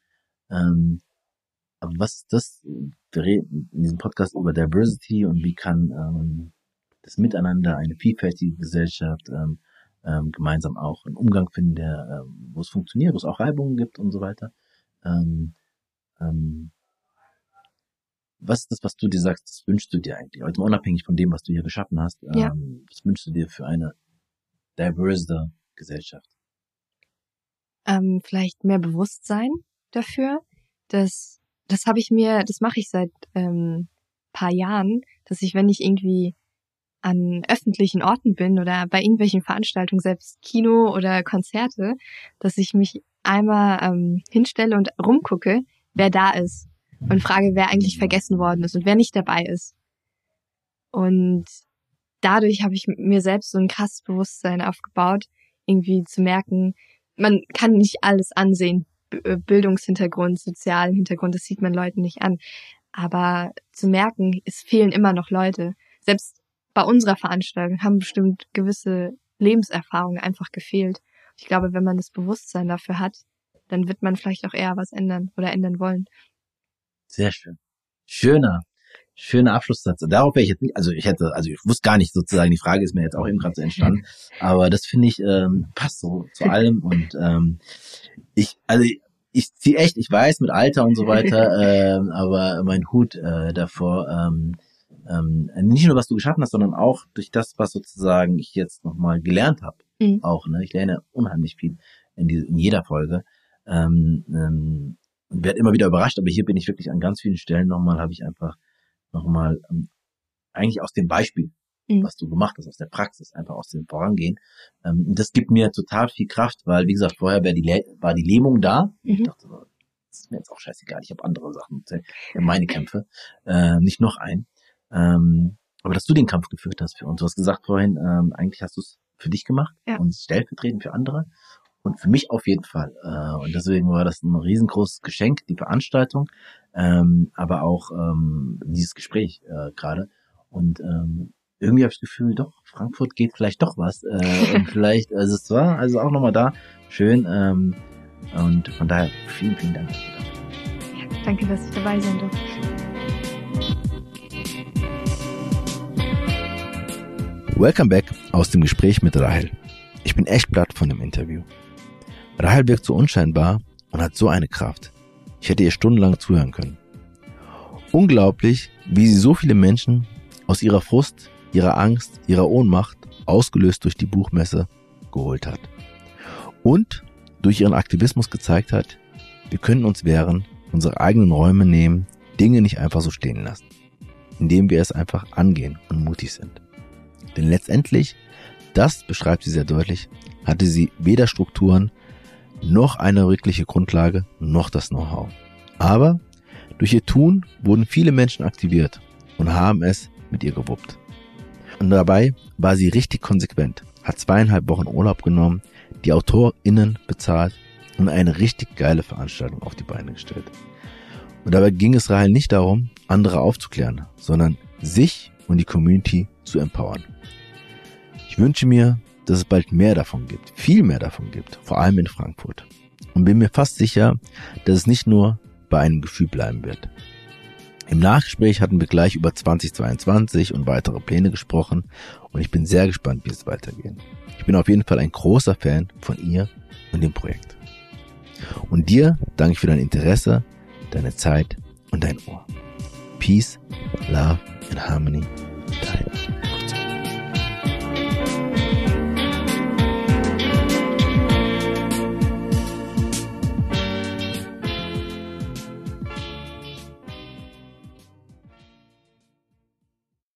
Ähm, aber was ist das, wir reden in diesem Podcast über Diversity und wie kann ähm, das Miteinander, eine vielfältige Gesellschaft ähm, ähm, gemeinsam auch einen Umgang finden, der, ähm, wo es funktioniert, wo es auch Reibungen gibt und so weiter. Ähm, ähm, was ist das, was du dir sagst, das wünschst du dir eigentlich, also unabhängig von dem, was du hier geschaffen hast, ähm, Ja. was wünschst du dir für eine diverse Gesellschaft? ähm, vielleicht mehr Bewusstsein dafür. Das, das habe ich mir, das mache ich seit ähm, paar Jahren, dass ich, wenn ich irgendwie an öffentlichen Orten bin oder bei irgendwelchen Veranstaltungen, selbst Kino oder Konzerte, dass ich mich einmal ähm, hinstelle und rumgucke, wer da ist und frage, wer eigentlich vergessen worden ist und wer nicht dabei ist. Und dadurch habe ich mir selbst so ein krasses Bewusstsein aufgebaut, irgendwie zu merken, man kann nicht alles ansehen, äh, Bildungshintergrund, sozialen Hintergrund, das sieht man Leuten nicht an. Aber zu merken, es fehlen immer noch Leute. Selbst bei unserer Veranstaltung haben bestimmt gewisse Lebenserfahrungen einfach gefehlt. Ich glaube, wenn man das Bewusstsein dafür hat, dann wird man vielleicht auch eher was ändern oder ändern wollen. Sehr schön. Schöner, schöner Abschlusssatz. Darauf wäre ich jetzt nicht, also ich hätte, also ich wusste gar nicht sozusagen, die Frage ist mir jetzt auch eben gerade so entstanden, aber das finde ich ähm, passt so zu allem und ähm, ich, also ich ziehe echt, ich weiß mit Alter und so weiter, ähm, aber mein Hut äh, davor, ähm, ähm, nicht nur was du geschaffen hast, sondern auch durch das, was sozusagen ich jetzt nochmal gelernt habe. Mhm. Auch, ne? Ich lerne unheimlich viel in, die, in jeder Folge. Ähm, ähm, und werde immer wieder überrascht, aber hier bin ich wirklich an ganz vielen Stellen nochmal, habe ich einfach nochmal ähm, eigentlich aus dem Beispiel, mhm. was du gemacht hast, aus der Praxis, einfach aus dem Vorangehen. Ähm, das gibt mir total viel Kraft, weil, wie gesagt, vorher war die, Le war die Lähmung da. Mhm. Ich dachte, das ist mir jetzt auch scheißegal, ich habe andere Sachen, meine Kämpfe, äh, nicht noch ein. Ähm, aber dass du den Kampf geführt hast für uns. Du hast gesagt vorhin, ähm, eigentlich hast du es für dich gemacht ja. und stellvertretend für andere. Und für mich auf jeden Fall. Äh, und deswegen war das ein riesengroßes Geschenk, die Veranstaltung, ähm, aber auch ähm, dieses Gespräch äh, gerade. Und ähm, irgendwie habe ich das Gefühl, doch, Frankfurt geht vielleicht doch was. Äh, und vielleicht, also es war also auch nochmal da. Schön. Ähm, und von daher vielen, vielen Dank. Danke, dass ich dabei sein durfte. Welcome back aus dem Gespräch mit Rahel. Ich bin echt platt von dem Interview. Rahel wirkt so unscheinbar und hat so eine Kraft. Ich hätte ihr stundenlang zuhören können. Unglaublich, wie sie so viele Menschen aus ihrer Frust, ihrer Angst, ihrer Ohnmacht, ausgelöst durch die Buchmesse, geholt hat. Und durch ihren Aktivismus gezeigt hat, wir können uns wehren, unsere eigenen Räume nehmen, Dinge nicht einfach so stehen lassen, indem wir es einfach angehen und mutig sind. Denn letztendlich, das beschreibt sie sehr deutlich, hatte sie weder Strukturen noch eine wirkliche Grundlage noch das Know-how. Aber durch ihr Tun wurden viele Menschen aktiviert und haben es mit ihr gewuppt. Und dabei war sie richtig konsequent, hat zweieinhalb Wochen Urlaub genommen, die AutorInnen bezahlt und eine richtig geile Veranstaltung auf die Beine gestellt. Und dabei ging es Rahel nicht darum, andere aufzuklären, sondern sich und die Community zu empowern. Ich wünsche mir, dass es bald mehr davon gibt, viel mehr davon gibt, vor allem in Frankfurt. Und bin mir fast sicher, dass es nicht nur bei einem Gefühl bleiben wird. Im Nachgespräch hatten wir gleich über 2022 und weitere Pläne gesprochen und ich bin sehr gespannt, wie es weitergeht. Ich bin auf jeden Fall ein großer Fan von ihr und dem Projekt. Und dir danke ich für dein Interesse, deine Zeit und dein Ohr. Peace, Love and Harmony. Dein